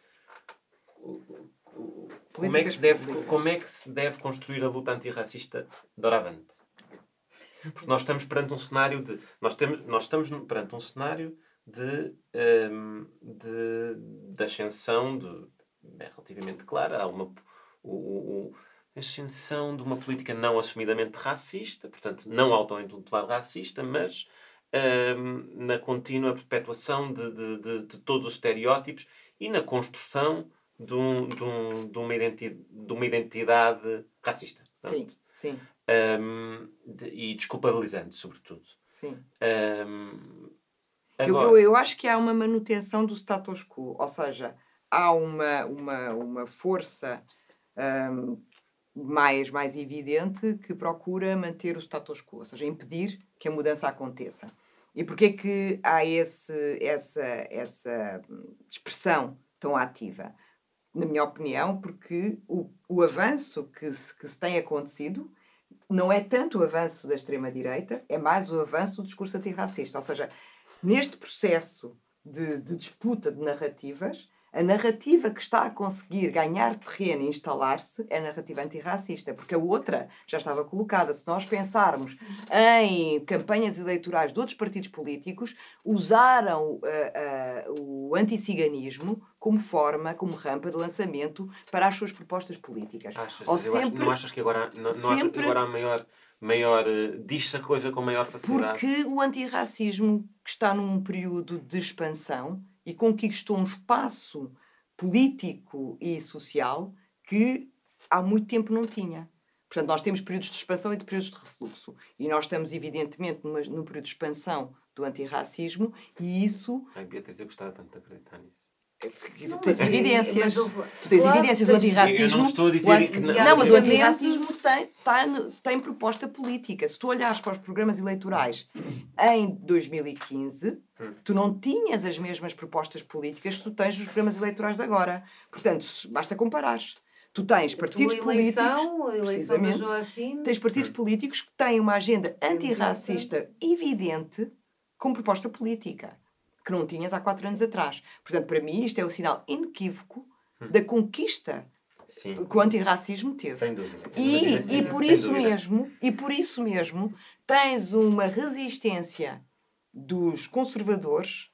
como é, que se deve, como é que se deve construir a luta antirracista doravante? Porque nós estamos perante um cenário de. Nós, temos, nós estamos perante um cenário de, um, de, de ascensão de, é relativamente clara. Há uma, o, o, ascensão de uma política não assumidamente racista, portanto, não auto-intitulada racista, mas um, na contínua perpetuação de, de, de, de, todos os estereótipos e na construção de, um, de, um, de, uma, identidade, de uma identidade racista. Sim, sim. Um, e desculpabilizante, sobretudo. Sim. Um, eu, eu, eu, acho que há uma manutenção do status quo, ou seja, há uma, uma, uma força um, mais, mais evidente que procura manter o status quo, ou seja, impedir que a mudança aconteça. E porquê que há esse, essa, essa expressão tão ativa? Na minha opinião, porque o, o avanço que se, que se tem acontecido não é tanto o avanço da extrema-direita, é mais o avanço do discurso antirracista. Ou seja, neste processo de, de disputa de narrativas, a narrativa que está a conseguir ganhar terreno e instalar-se é a narrativa antirracista, porque a outra já estava colocada. Se nós pensarmos em campanhas eleitorais de outros partidos políticos, usaram uh, uh, o anticiganismo como forma, como rampa de lançamento para as suas propostas políticas. Achas, Ou sempre, acho, não achas que agora, não, não sempre, achas que agora há maior maior uh, diz-se a coisa com maior facilidade. Porque o antirracismo que está num período de expansão e conquistou um espaço político e social que há muito tempo não tinha. Portanto, nós temos períodos de expansão e de períodos de refluxo. E nós estamos, evidentemente, numa, num período de expansão do antirracismo e isso. Ai, Beatriz, eu gostava tanto de acreditar nisso. Tu tens evidências. Tu tens evidências do antirracismo. Eu não estou a dizer que não. Não, mas o antirracismo tem, tem, tem proposta política. Se tu olhares para os programas eleitorais em 2015, hum. tu não tinhas as mesmas propostas políticas que tu tens nos programas eleitorais de agora. Portanto, basta comparar. Tu tens partidos eleição, políticos. Precisamente, tens partidos hum. políticos que têm uma agenda antirracista evidente como proposta política que não tinhas há quatro anos atrás. Portanto, para mim, isto é o sinal inequívoco hum. da conquista Sim. que o antirracismo teve. Sem dúvida. E, e por isso dúvida. mesmo, e por isso mesmo, tens uma resistência dos conservadores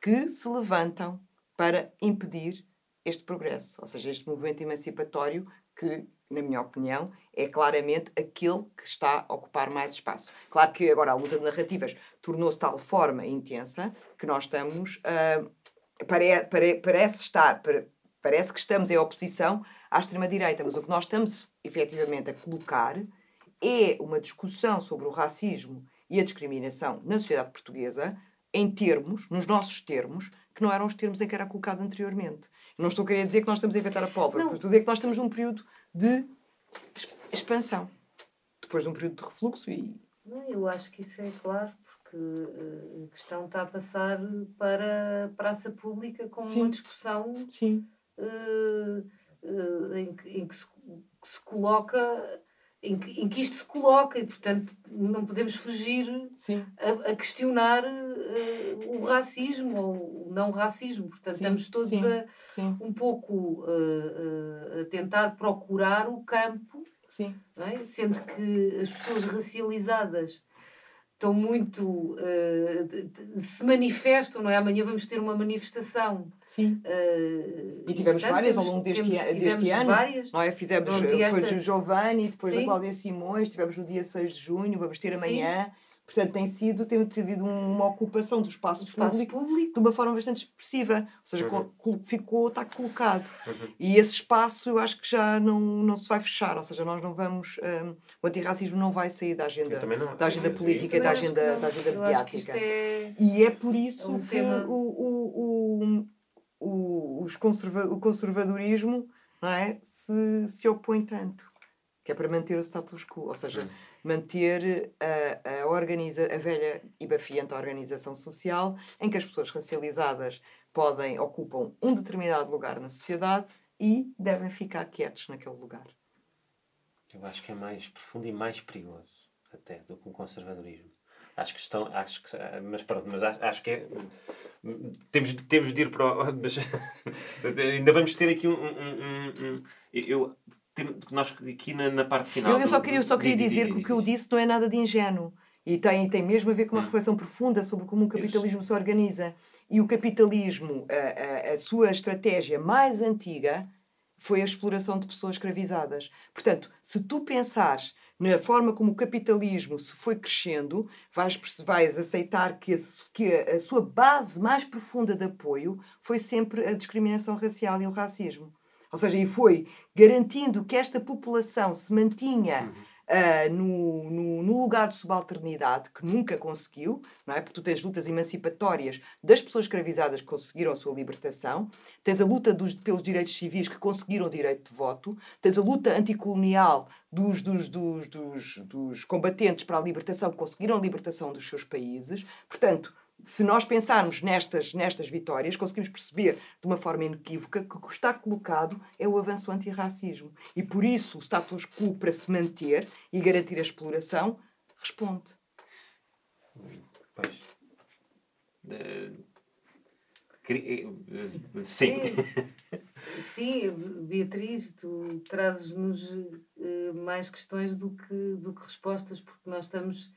que se levantam para impedir este progresso, ou seja, este movimento emancipatório que na minha opinião, é claramente aquele que está a ocupar mais espaço. Claro que agora a luta de narrativas tornou-se de tal forma intensa que nós estamos. Uh, pare, pare, parece estar. Pare, parece que estamos em oposição à extrema-direita, mas o que nós estamos efetivamente a colocar é uma discussão sobre o racismo e a discriminação na sociedade portuguesa em termos, nos nossos termos, que não eram os termos em que era colocado anteriormente. Não estou a querer dizer que nós estamos a inventar a pólvora, estou a dizer que nós estamos num período de expansão. Depois de um período de refluxo e. Não, eu acho que isso é claro, porque uh, a questão está a passar para a praça pública com Sim. uma discussão Sim. Uh, uh, em, que, em que, se, que se coloca em que, em que isto se coloca e, portanto, não podemos fugir a, a, questionar uh, o racismo ou o não racismo. Portanto, sim, estamos todos sim, a, sim. um pouco uh, uh, a tentar procurar o campo, é? sendo que as pessoas racializadas estão muito. Uh, se manifestam, não é? Amanhã vamos ter uma manifestação. Sim. Uh, e tivemos e, portanto, várias ao longo deste, temos, deste ano. Várias. Não é? Fizemos, foi esta... o Giovanni, depois Sim. a Cláudia Simões, tivemos no dia 6 de junho, vamos ter amanhã. Sim. Portanto, tem sido, tem havido uma ocupação do espaço, espaço público, público, de uma forma bastante expressiva. Ou seja, uhum. ficou, está colocado. Uhum. E esse espaço eu acho que já não, não se vai fechar. Ou seja, nós não vamos. Um, o antirracismo não vai sair da agenda, da agenda política, da agenda, da agenda mediática. É... E é por isso é um que tema... o, o, o, o, os conserva, o conservadorismo não é, se, se opõe tanto. Que é para manter o status quo. Ou seja. Uhum manter a, a, organiza, a velha e bafiante organização social em que as pessoas racializadas podem, ocupam um determinado lugar na sociedade e devem ficar quietos naquele lugar. Eu acho que é mais profundo e mais perigoso até do que o conservadorismo. Acho que estão, acho que, mas pronto, mas acho, acho que é, temos, temos de ir para mas, ainda vamos ter aqui um, um, um, um eu nós aqui na, na parte final. Eu, eu só queria, eu só queria dizer que o que eu disse não é nada de ingênuo. E tem, tem mesmo a ver com uma reflexão profunda sobre como o capitalismo se organiza. E o capitalismo, a, a, a sua estratégia mais antiga foi a exploração de pessoas escravizadas. Portanto, se tu pensares na forma como o capitalismo se foi crescendo, vais, vais aceitar que a, que a sua base mais profunda de apoio foi sempre a discriminação racial e o racismo. Ou seja, e foi garantindo que esta população se mantinha uh, no, no, no, lugar de subalternidade, que nunca conseguiu, não é? porque tu tens lutas emancipatórias das pessoas escravizadas que conseguiram a sua libertação, tens a luta dos, pelos direitos civis que conseguiram o direito de voto, tens a luta anticolonial dos, dos, dos, dos, dos combatentes para a libertação que conseguiram a libertação dos seus países. Portanto, se nós pensarmos nestas, nestas vitórias, conseguimos perceber de uma forma inequívoca que o que está colocado é o avanço antirracismo. E por isso o status quo, para se manter e garantir a exploração, responde. Pois. Uh, sim. Sim, Beatriz, tu trazes-nos mais questões do que, do que respostas, porque nós estamos.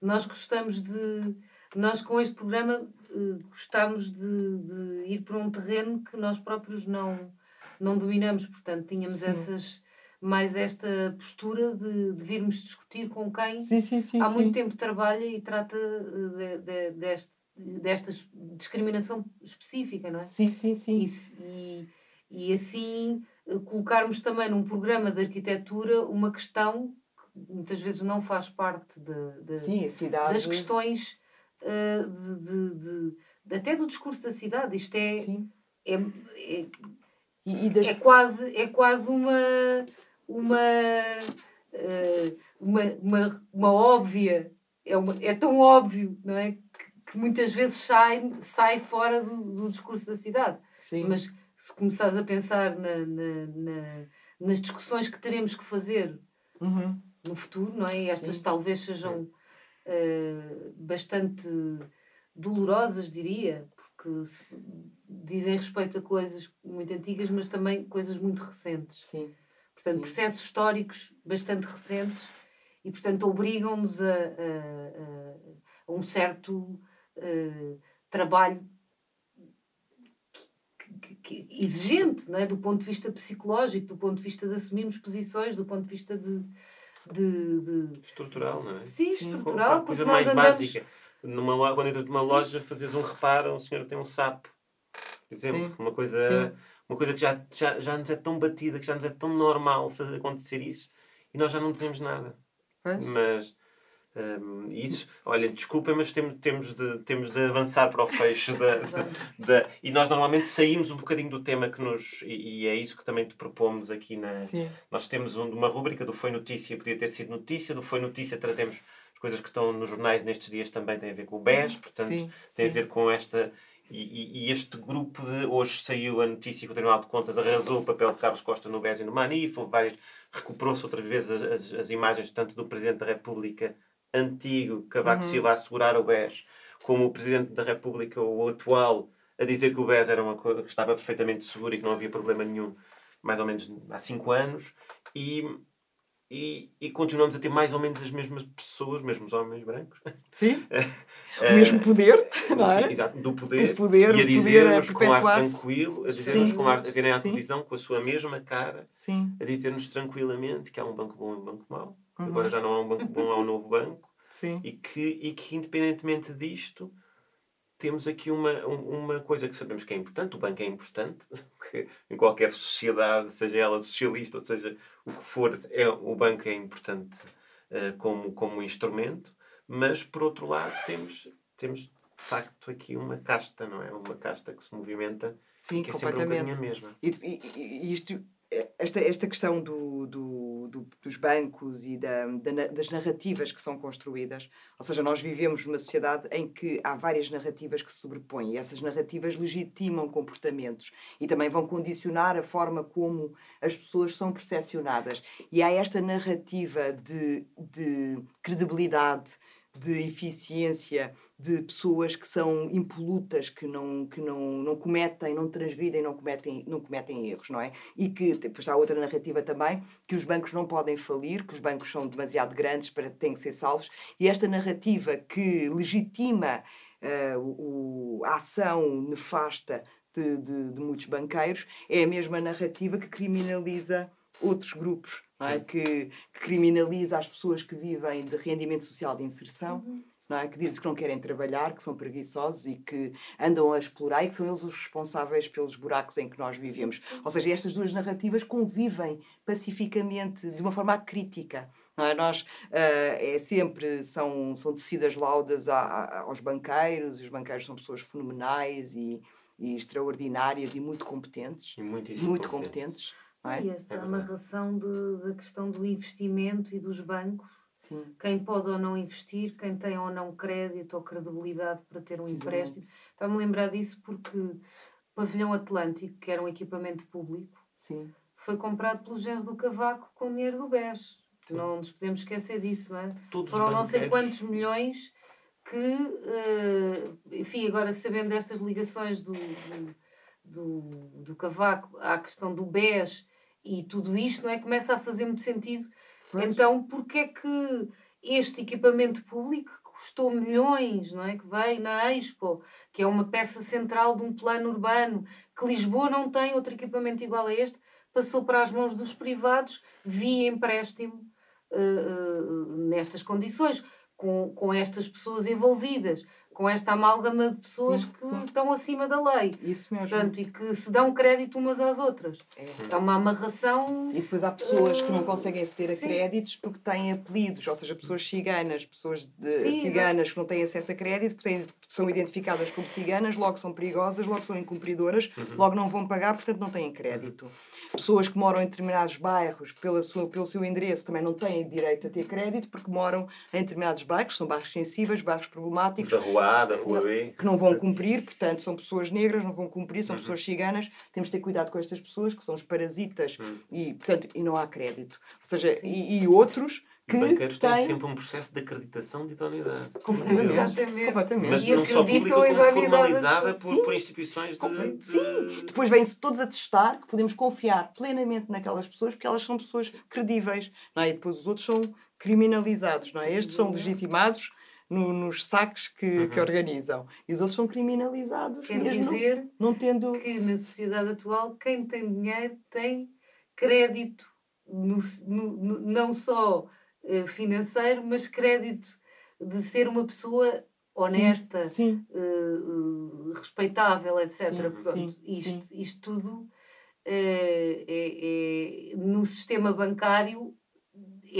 Nós gostamos de nós com este programa uh, gostamos de, de, ir para um terreno que nós próprios não, não dominamos, portanto tínhamos sim. essas mais esta postura de, de, virmos discutir com quem sim, sim, há muito tempo trabalha e trata eh, de, de, deste, desta discriminação específica, não é? Sim, sim, sim. E, e, e assim eh, colocarmos também num programa de arquitetura uma questão que muitas vezes não faz parte de, de Sim, das questões uh, de, de, de, até do discurso da cidade. Isto é. Sim. É, é, e, e das... é, quase, é quase uma. uma uh, uma, uma, uma óbvia, é, uma, é tão óbvio, não é? Que, que muitas vezes sai, sai fora do, do discurso da cidade. Sim. Mas se começares a pensar na, na, na, nas discussões que teremos que fazer uhum. no futuro, não é? Estas Sim. talvez sejam uh, bastante dolorosas, diria, porque dizem respeito a coisas muito antigas, mas também coisas muito recentes. Sim. Portanto, Sim. processos históricos bastante recentes e, portanto, obrigam-nos a, a, a, a, um certo uh, trabalho que, que, exigente, não é? do ponto de vista psicológico, do ponto de vista de assumirmos posições, do ponto de vista de, de, de... Estrutural, não é? Sim, estrutural. Sim. Coisa mais andamos... básica. Numa, quando entras numa Sim. loja, fazes um reparo, um senhor tem um sapo. Por exemplo, Sim. uma coisa, uma coisa que já, já, já nos é tão batida, que já nos é tão normal fazer acontecer isso, e nós já não dizemos nada. Mas um, isso, olha, desculpa, mas temos, temos, de, temos de avançar para o fecho da, da, e nós normalmente saímos um bocadinho do tema que nos. E, e é isso que também te propomos aqui na. Sim. Nós temos um, uma rúbrica do Foi Notícia, podia ter sido notícia, do Foi Notícia trazemos as coisas que estão nos jornais nestes dias também têm a ver com o BES, portanto, sim, tem sim. a ver com esta. E, e, este grupo de. Hoje saiu a notícia que o Tribunal de Contas arrasou o papel de Carlos Costa no BES e no Manif, várias. Recuperou-se outra vez as, as, as imagens tanto do Presidente da República antigo, Cavaco uhum. Silva, a assegurar o BES, como o Presidente da República, o atual, a dizer que o BES era uma coisa que estava perfeitamente seguro e que não havia problema nenhum, mais ou menos há cinco anos, e, e, e continuamos a ter mais ou menos as mesmas pessoas, os mesmos homens brancos. Sim. o mesmo poder, não é? Sim, exato, do poder. O poder, e a dizer-nos com ar tranquilo, a dizer-nos com ar, a verem à televisão com a sua mesma cara, Sim. a dizer-nos tranquilamente que há um banco bom e um banco mau Uhum. Agora já não há um banco bom, há um novo banco. Sim. E que, e que, independentemente disto, temos aqui uma, uma coisa que sabemos que é importante. O banco é importante. em qualquer sociedade, seja ela socialista, seja o que for, é, o banco é importante uh, como, como instrumento. Mas, por outro lado, temos, temos de facto aqui uma casta, não é? Uma casta que se movimenta Sim, que é sempre um a mesma. E, e, e isto esta, esta questão do, do, do, dos bancos e da, da, das narrativas que são construídas, ou seja, nós vivemos numa sociedade em que há várias narrativas que se sobrepõem e essas narrativas legitimam comportamentos e também vão condicionar a forma como as pessoas são percepcionadas. E há esta narrativa de, de credibilidade, de eficiência de pessoas que são impolutas, que não, que não, não cometem, não transgridem, não cometem, não cometem erros, não é? E que depois há outra narrativa também, que os bancos não podem falir, que os bancos são demasiado grandes para têm que ser salvos, e esta narrativa que legitima uh, o, a ação nefasta de, de, de muitos banqueiros é a mesma narrativa que criminaliza outros grupos, não é? que, que criminaliza as pessoas que vivem de rendimento social de inserção. Uhum não é? que dizem que não querem trabalhar, que são preguiçosos e que andam a explorar e que são eles os responsáveis pelos buracos em que nós vivemos. Ou seja, estas duas narrativas convivem pacificamente, de uma forma crítica. Não é? Nós, uh, é sempre, são, são tecidas laudas a, a, aos banqueiros, e os banqueiros são pessoas fenomenais e, e extraordinárias e muito competentes. E muito, muito competentes. É? E esta é amarração de, da questão do investimento e dos bancos. Sim. Quem pode ou não investir, quem tem ou não crédito ou credibilidade para ter um empréstimo. Estava-me a lembrar disso porque o Pavilhão Atlântico, que era um equipamento público, Sim. foi comprado pelo género do Cavaco com dinheiro do BES. Não nos podemos esquecer disso, não é? Todos Foram não sei quantos milhões que, uh, enfim, agora sabendo destas ligações do, do, do, do Cavaco à questão do BES e tudo isto, não é? Começa a fazer muito sentido. Pois. Então, porque é que este equipamento público custou milhões, não é? Que veio na Expo, que é uma peça central de um plano urbano, que Lisboa não tem outro equipamento igual a este, passou para as mãos dos privados via empréstimo uh, uh, nestas condições, com, com estas pessoas envolvidas com esta amálgama de pessoas sim, que sim. estão acima da lei. Isso mesmo. Portanto, e que se dão crédito umas às outras. É, é uma amarração. E depois há pessoas uh, que não ah, conseguem aceder a sim. créditos porque têm apelidos, ou seja, pessoas ciganas, pessoas de, ciganas exato. que não têm acesso a crédito, porque têm, são identificadas como ciganas, logo são perigosas, logo são incumpridoras, uhum. logo não vão pagar, portanto não têm crédito. Pessoas que moram em determinados bairros, pela sua, pelo seu endereço, também não têm direito a ter crédito porque moram em determinados bairros, são bairros sensíveis, bairros problemáticos. Da rua A, da rua B. Que não vão cumprir, portanto, são pessoas negras, não vão cumprir, são uhum. pessoas ciganas. Temos de ter cuidado com estas pessoas, que são os parasitas, uhum. e, portanto, e não há crédito. Ou seja, e, e outros que banqueiros têm tem... sempre um processo de acreditação de idoneidade. Completamente. Completamente. Mas não só pública como formalizada por, por, instituições de, de... Sim, depois vêm-se todos a testar que podemos confiar plenamente naquelas pessoas porque elas são pessoas credíveis. Não é? E depois os outros são criminalizados. Não é? Estes são legitimados no, nos saques que, uhum. que organizam. E os outros são criminalizados Quer mesmo dizer não, não tendo... que na sociedade atual quem tem dinheiro tem crédito no, no, não só eh, financeiro, mas crédito de ser uma pessoa honesta, sim, sim. Uh, respeitável, etc. Sim, Pronto, isto, isto tudo é, é, no sistema bancário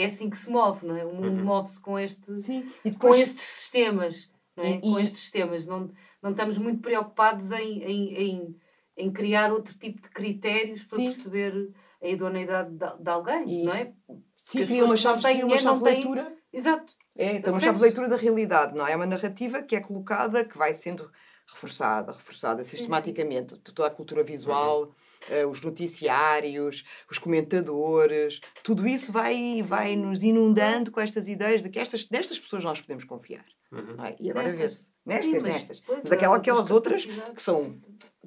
é assim que se move, não é? O mundo uhum. move-se com, este, Sim. E depois... com estes sistemas. Não é? E, com estes sistemas. Não, não estamos muito preocupados em, em, em, em criar outro tipo de critérios para Sim. perceber a idoneidade de, de alguém, e, não é? Sim, cria uma chave, cria uma chave de leitura. Têm... Exato. É, então uma chave de leitura da realidade, não é? É uma narrativa que é colocada, que vai sendo reforçada, reforçada sistematicamente. Toda a cultura visual, uhum. Uh, os noticiários, os comentadores, tudo isso vai, vai nos inundando com estas ideias de que estas, nestas pessoas nós podemos confiar. Uhum. É? E agora vê-se. Nestas, Sim, mas, nestas. Mas aquela, aquelas outras que são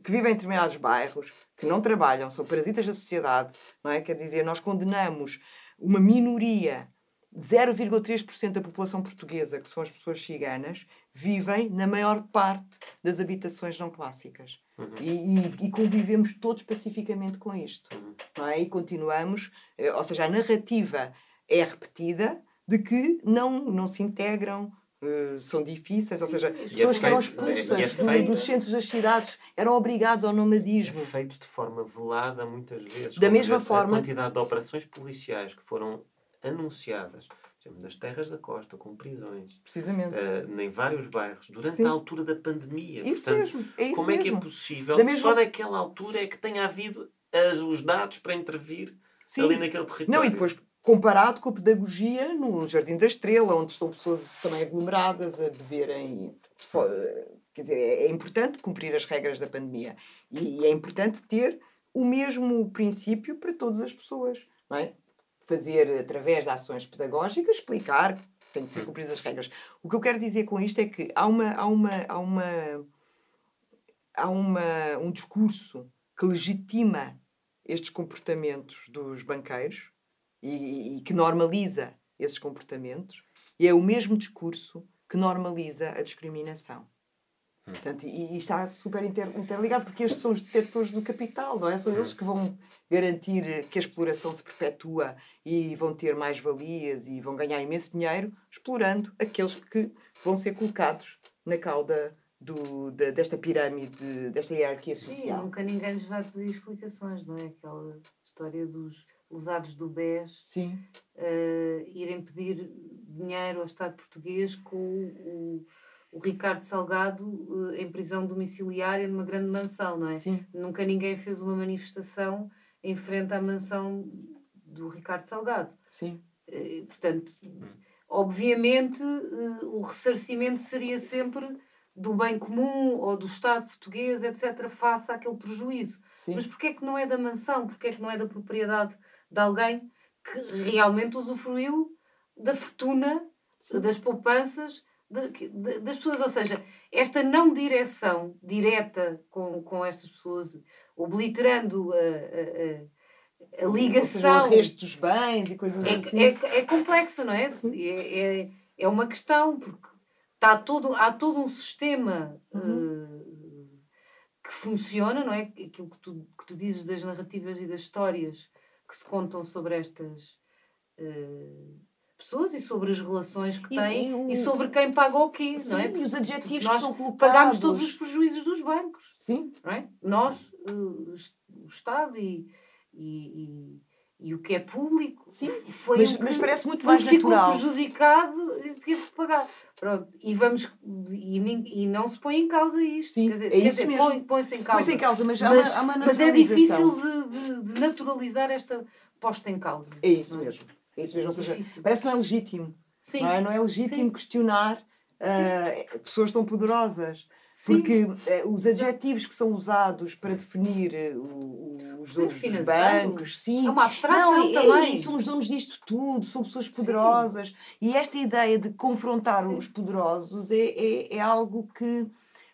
que vivem em determinados bairros, que não trabalham, são parasitas da sociedade, não é? Quer dizer, nós condenamos uma minoria, 0,3% da população portuguesa, que são as pessoas ciganas, vivem na maior parte das habitações não clássicas. Uhum. E, e, e, convivemos todos pacificamente com isto. Uhum. Não é? E continuamos, eh, ou seja, a narrativa é repetida de que não, não se integram, Uh, são difíceis, ou seja, e pessoas é que eram expulsas é, do, dos centros das cidades eram obrigadas ao nomadismo. É feitos de forma velada muitas vezes. Da mesma forma. A quantidade de operações policiais que foram anunciadas das terras da costa, com prisões. Precisamente. Uh, em vários bairros, durante Sim. a altura da pandemia. Isso Portanto, mesmo. É isso como mesmo. é que é possível da mesma... só naquela altura é que tenha havido as, os dados para intervir Sim. ali naquele território? Não, e depois comparado com a pedagogia no Jardim da Estrela, onde estão pessoas também aglomeradas a beberem. Quer dizer, é, é importante cumprir as regras da pandemia e é importante ter o mesmo princípio para todas as pessoas, não é? Fazer através de ações pedagógicas, explicar que tem de ser cumpridas as regras. O que eu quero dizer com isto é que há uma há uma há uma há uma um discurso que legitima estes comportamentos dos banqueiros e, e que normaliza esses comportamentos, e é o mesmo discurso que normaliza a discriminação. Portanto, e, e, está super inter, interligado, porque estes são os detentores do capital, não é? São eles que vão garantir que a exploração se perpetua e vão ter mais valias e vão ganhar imenso dinheiro explorando aqueles que vão ser colocados na cauda do, da, desta pirâmide, desta hierarquia social. Sim, nunca ninguém lhes vai pedir explicações, não é? Aquela história dos lesados do BES. Uh, irem pedir dinheiro ao Estado português com o, o Ricardo Salgado uh, em prisão domiciliária numa grande mansão, não é? Sim. Nunca ninguém fez uma manifestação em frente à mansão do Ricardo Salgado. Sim. Uh, portanto, obviamente, o ressarcimento seria sempre do bem comum ou do Estado português, etc., face àquele prejuízo. Sim. Mas porquê é que não é da mansão? Porquê é que não é da propriedade de alguém que realmente usufruiu da fortuna, Sim. das poupanças de, de, das pessoas? Ou seja, esta não direção direta com, com estas pessoas, obliterando a, a, a, ligação. o resto dos bens e coisas é, assim. É, é complexa, não é? É, é? é uma questão, porque está todo, há todo um sistema uhum. uh, que funciona, não é? Aquilo que tu, que tu dizes das narrativas e das histórias que se contam sobre estas uh, pessoas e sobre as relações que têm e, o... e, sobre quem paga o quê, Sim, não é? E os adjetivos que são colocados. Pagamos todos os prejuízos dos bancos. Sim. Não é? Nós, uh, o Estado e, e, e o que é público Sim, foi mas, mas parece muito mais natural. ficou prejudicado e teve que pagar. Pronto, e, vamos, e, e não se põe em causa isto. Sim, quer dizer, é isso mesmo. Põe, põe-se em causa. Põe-se em causa, mas, mas, há, uma, há uma Mas é difícil de, de, de, naturalizar esta posta em causa. É isso é? mesmo. É isso mesmo. Ou seja, parece que não é legítimo. Sim. Não é, não é legítimo Sim. questionar uh, pessoas tão poderosas. Porque uh, os adjetivos que são usados para definir uh, os donos dos bancos, sim. É uma abstração não, também. E, e, são os donos disto tudo, são pessoas poderosas. Sim. E esta ideia de confrontar sim. os poderosos é, é, é, algo que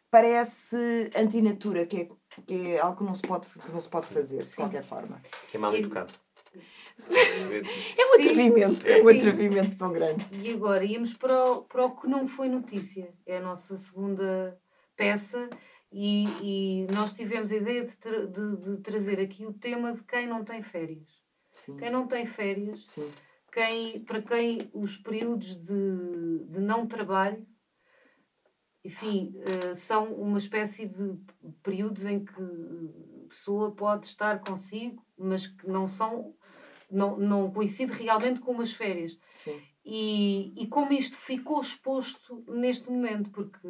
parece antinatura, que é, que é algo que não se pode, que não se pode fazer, de qualquer forma. Que é mal educado. É um atrevimento, é um atrevimento tão grande. E agora íamos para o, para o que não foi notícia. É a nossa segunda peça e, e nós tivemos a ideia de, tra de, de, trazer aqui o tema de quem não tem férias. Sim. Quem não tem férias, Sim. Quem, para quem os períodos de, de não trabalho, enfim, uh, são uma espécie de períodos em que a pessoa pode estar consigo, mas que não são, não, não coincide realmente com umas férias. Sim. E, e como isto ficou exposto neste momento, porque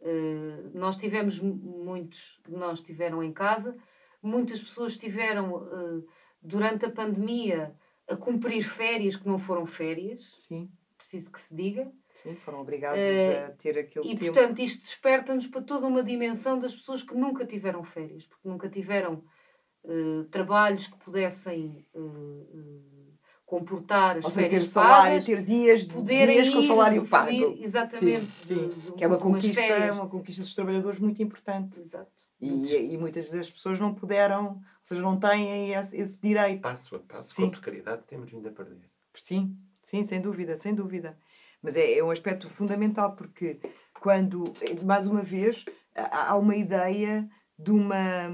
Uh, nós tivemos muitos, nós estiveram em casa, muitas pessoas estiveram uh, durante a pandemia a cumprir férias que não foram férias. Sim. Preciso que se diga. Sim, foram obrigados uh, a ter aquele e, tempo. E portanto isto desperta-nos para toda uma dimensão das pessoas que nunca tiveram férias, porque nunca tiveram trabalhos que pudessem comportar as Ou seja, ter salário, pagas, ter dias, dias com salário pago. Exatamente. Sim, sim. De, que é uma conquista, é uma conquista dos trabalhadores muito importante. Exato. E, e muitas das pessoas não puderam, ou seja, não têm esse, esse direito. Passo a passo, sim. com precariedade, temos vindo a perder. Sim, sim, sem dúvida, sem dúvida. Mas é, é um aspecto fundamental porque quando, mais uma vez, há uma ideia de uma,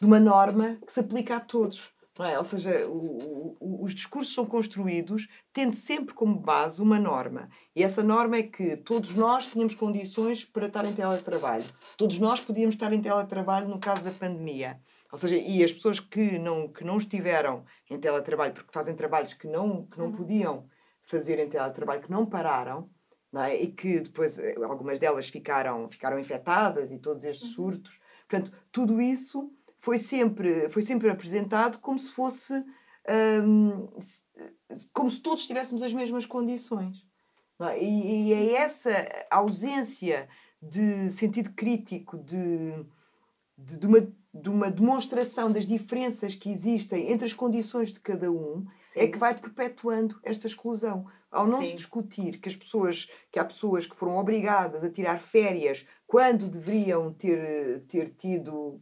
de uma norma que se aplica a todos. É? Ou seja, o, o, os discursos são construídos tendo sempre como base uma norma. E essa norma é que todos nós tínhamos condições para estar em teletrabalho. Todos nós podíamos estar em teletrabalho no caso da pandemia. Ou seja, e as pessoas que não, que não estiveram em teletrabalho, porque fazem trabalhos que não, que não uhum. podiam fazer em teletrabalho, que não pararam, não é? e que depois eh, algumas delas ficaram, ficaram infectadas e todos estes uhum. surtos. Portanto, tudo isso foi sempre, foi sempre apresentado como se fosse. Um, como se todos tivéssemos as mesmas condições. É? E, e, é essa ausência de sentido crítico, de, de, de, uma, de uma demonstração das diferenças que existem entre as condições de cada um, é Sim. é que vai perpetuando esta exclusão. Ao não Sim. se discutir que as pessoas, que há pessoas que foram obrigadas a tirar férias quando deveriam ter, ter tido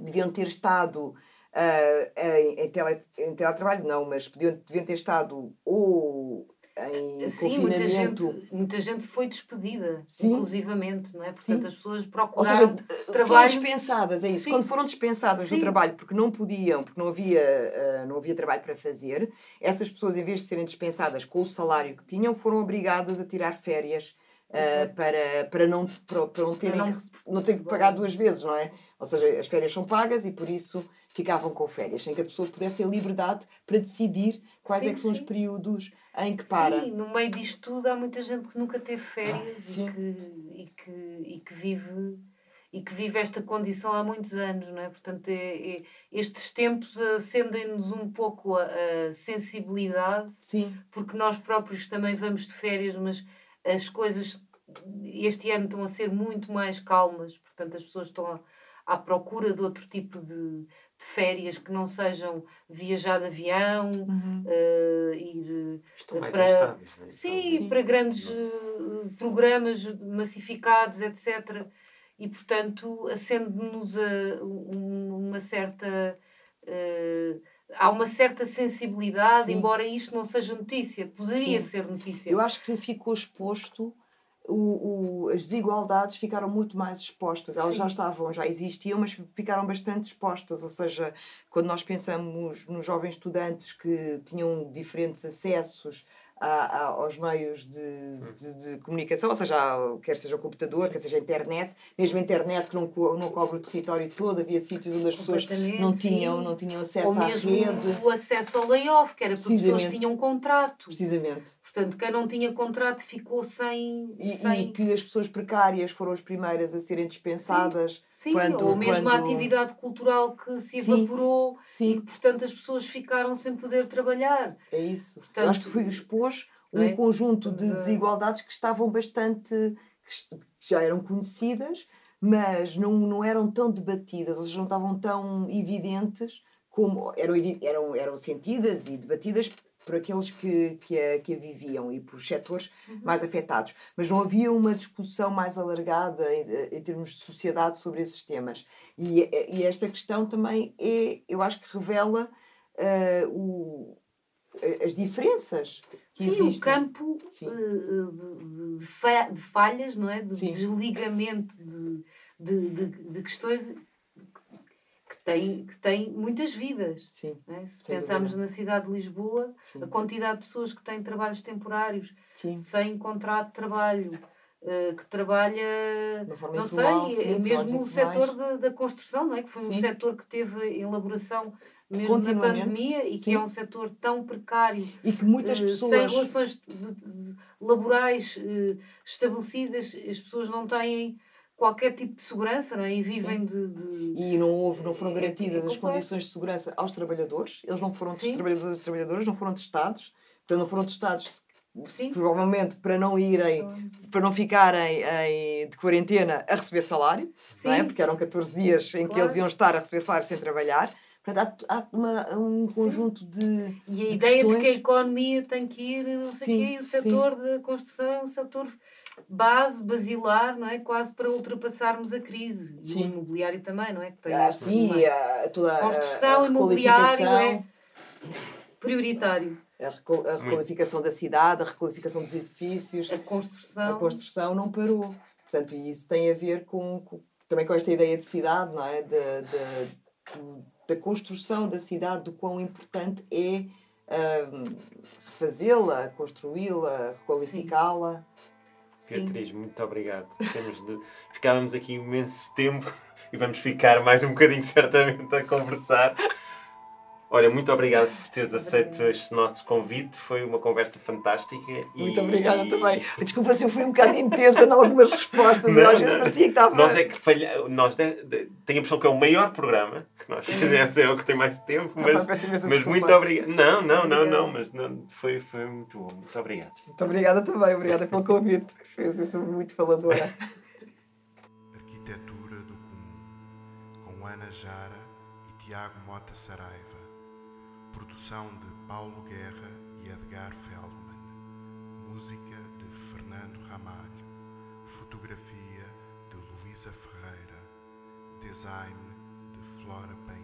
deviam ter estado uh, em, em, tele, em teletrabalho, não, mas podiam, deviam ter estado ou em Sim, muita gente, muita gente foi despedida, Sim. inclusivamente, não é? Portanto, Sim. as pessoas procuraram Ou seja, trabalho... foram dispensadas, é isso. Sim. Quando foram dispensadas do trabalho porque não podiam, porque não havia, uh, não havia trabalho para fazer, essas pessoas, em vez de serem dispensadas com o salário que tinham, foram obrigadas a tirar férias uh, para, para, não, para, para não terem não, que, não ter que pagar duas vezes, não é? Ou seja, as férias são pagas e por isso ficavam com férias, sem que a pessoa pudesse ter liberdade para decidir quais sim, é que são sim. os períodos em que para. Sim, no meio disto tudo há muita gente que nunca teve férias e, que, e, que, e que vive e que vive esta condição há muitos anos, não é? Portanto, é, é, estes tempos acendem-nos um pouco a, a, sensibilidade, Sim. porque nós próprios também vamos de férias, mas as coisas este ano estão a ser muito mais calmas, portanto, as pessoas estão a, à procura de outro tipo de, de, férias que não sejam viajar de avião, uhum. uh, ir Estão mais para, instáveis, é? sim, sim, para grandes uh, programas massificados, etc e, portanto, acende-nos uma certa. Uh, há uma certa sensibilidade, Sim. embora isto não seja notícia, poderia Sim. ser notícia. Eu acho que ficou exposto. O, o, as desigualdades ficaram muito mais expostas. Elas Sim. já estavam, já existiam, mas ficaram bastante expostas. Ou seja, quando nós pensamos nos jovens estudantes que tinham diferentes acessos a, aos meios de, hum. de, de, comunicação, ou seja, quer seja o computador, quer seja a internet, mesmo a internet que não, não cobre o território todo, havia sítios onde as pessoas não tinham, não tinham acesso Ou à rede. O acesso ao layoff, que era porque as pessoas tinham contrato. Precisamente. Portanto, quem não tinha contrato ficou sem. E, sem... e que as pessoas precárias foram as primeiras a serem dispensadas. Sim, Sim quando, ou mesmo quando... a atividade cultural que se evaporou Sim. e que, portanto, as pessoas ficaram sem poder trabalhar. É isso. Portanto, acho que foi, expôs um é? conjunto de desigualdades que estavam bastante. que já eram conhecidas, mas não, não eram tão debatidas, ou seja, não estavam tão evidentes como eram, eram, eram sentidas e debatidas por aqueles que, que, a, que a viviam e por setores uhum. mais afetados. Mas não havia uma discussão mais alargada em, em termos de sociedade sobre esses temas. E, e esta questão também é, eu acho que revela uh, o, as diferenças que Sim, existem. o campo Sim. De, de, de, falhas, não é? De Sim. desligamento de, de, de, de questões tem, que tem muitas vidas. Sim, é? Se pensarmos dúvida. na cidade de Lisboa, Sim. a quantidade de pessoas que têm trabalhos temporários, Sim. sem contrato de trabalho, uh, que trabalha, não sei, sim, mesmo o setor da, da construção, não é? que foi um setor que teve elaboração mesmo na pandemia e sim. que é um setor tão precário e que muitas uh, pessoas sem relações de, de, laborais uh, estabelecidas as pessoas não têm qualquer tipo de segurança, não é? E vivem de, de, E não houve, não foram é, garantidas é as condições de segurança aos trabalhadores. Eles não foram Sim. trabalhadores e trabalhadoras, não foram testados. Portanto, não foram testados Sim. provavelmente para não irem, para não ficarem em, de quarentena a receber salário, não é? Porque eram 14 dias em que eles iam estar a receber salário sem trabalhar. Portanto, há, há uma, um conjunto sim. de. E a de ideia questões... de que a economia tem que ir, não sei sim, quê, o setor da construção um setor base basilar, não é? Quase para ultrapassarmos a crise. Sim. E o imobiliário também, não é? Que tem ah, sim, a, toda a construção, a imobiliário é prioritário. A, a requalificação da cidade, a requalificação dos edifícios. A construção. A construção não parou. Portanto, isso tem a ver com, com também com esta ideia de cidade, não é? De, de, da construção da cidade, do quão importante é um, refazê-la, construí-la, requalificá-la. Beatriz, muito obrigado. Temos de... Ficávamos aqui imenso tempo e vamos ficar mais um bocadinho certamente a conversar. Olha, muito obrigado por teres aceito este nosso convite. Foi uma conversa fantástica. Muito e... obrigada também. Desculpa se eu fui um bocado intensa em algumas respostas. Não, às vezes parecia que estava. Nós é que falha... nós de... De... tenho a impressão que é o maior programa que nós fizemos, é o que tem mais tempo, mas, mas muito obrigado. Não, não, não, não, mas não, foi, foi muito bom. Muito obrigado. Muito obrigada também, obrigada pelo convite. Eu sou muito faladora. Arquitetura do Comum, com Ana Jara e Tiago Mota Saraiva. Produção de Paulo Guerra e Edgar Feldman. Música de Fernando Ramalho. Fotografia de Luísa Ferreira. Design de Flora Penha.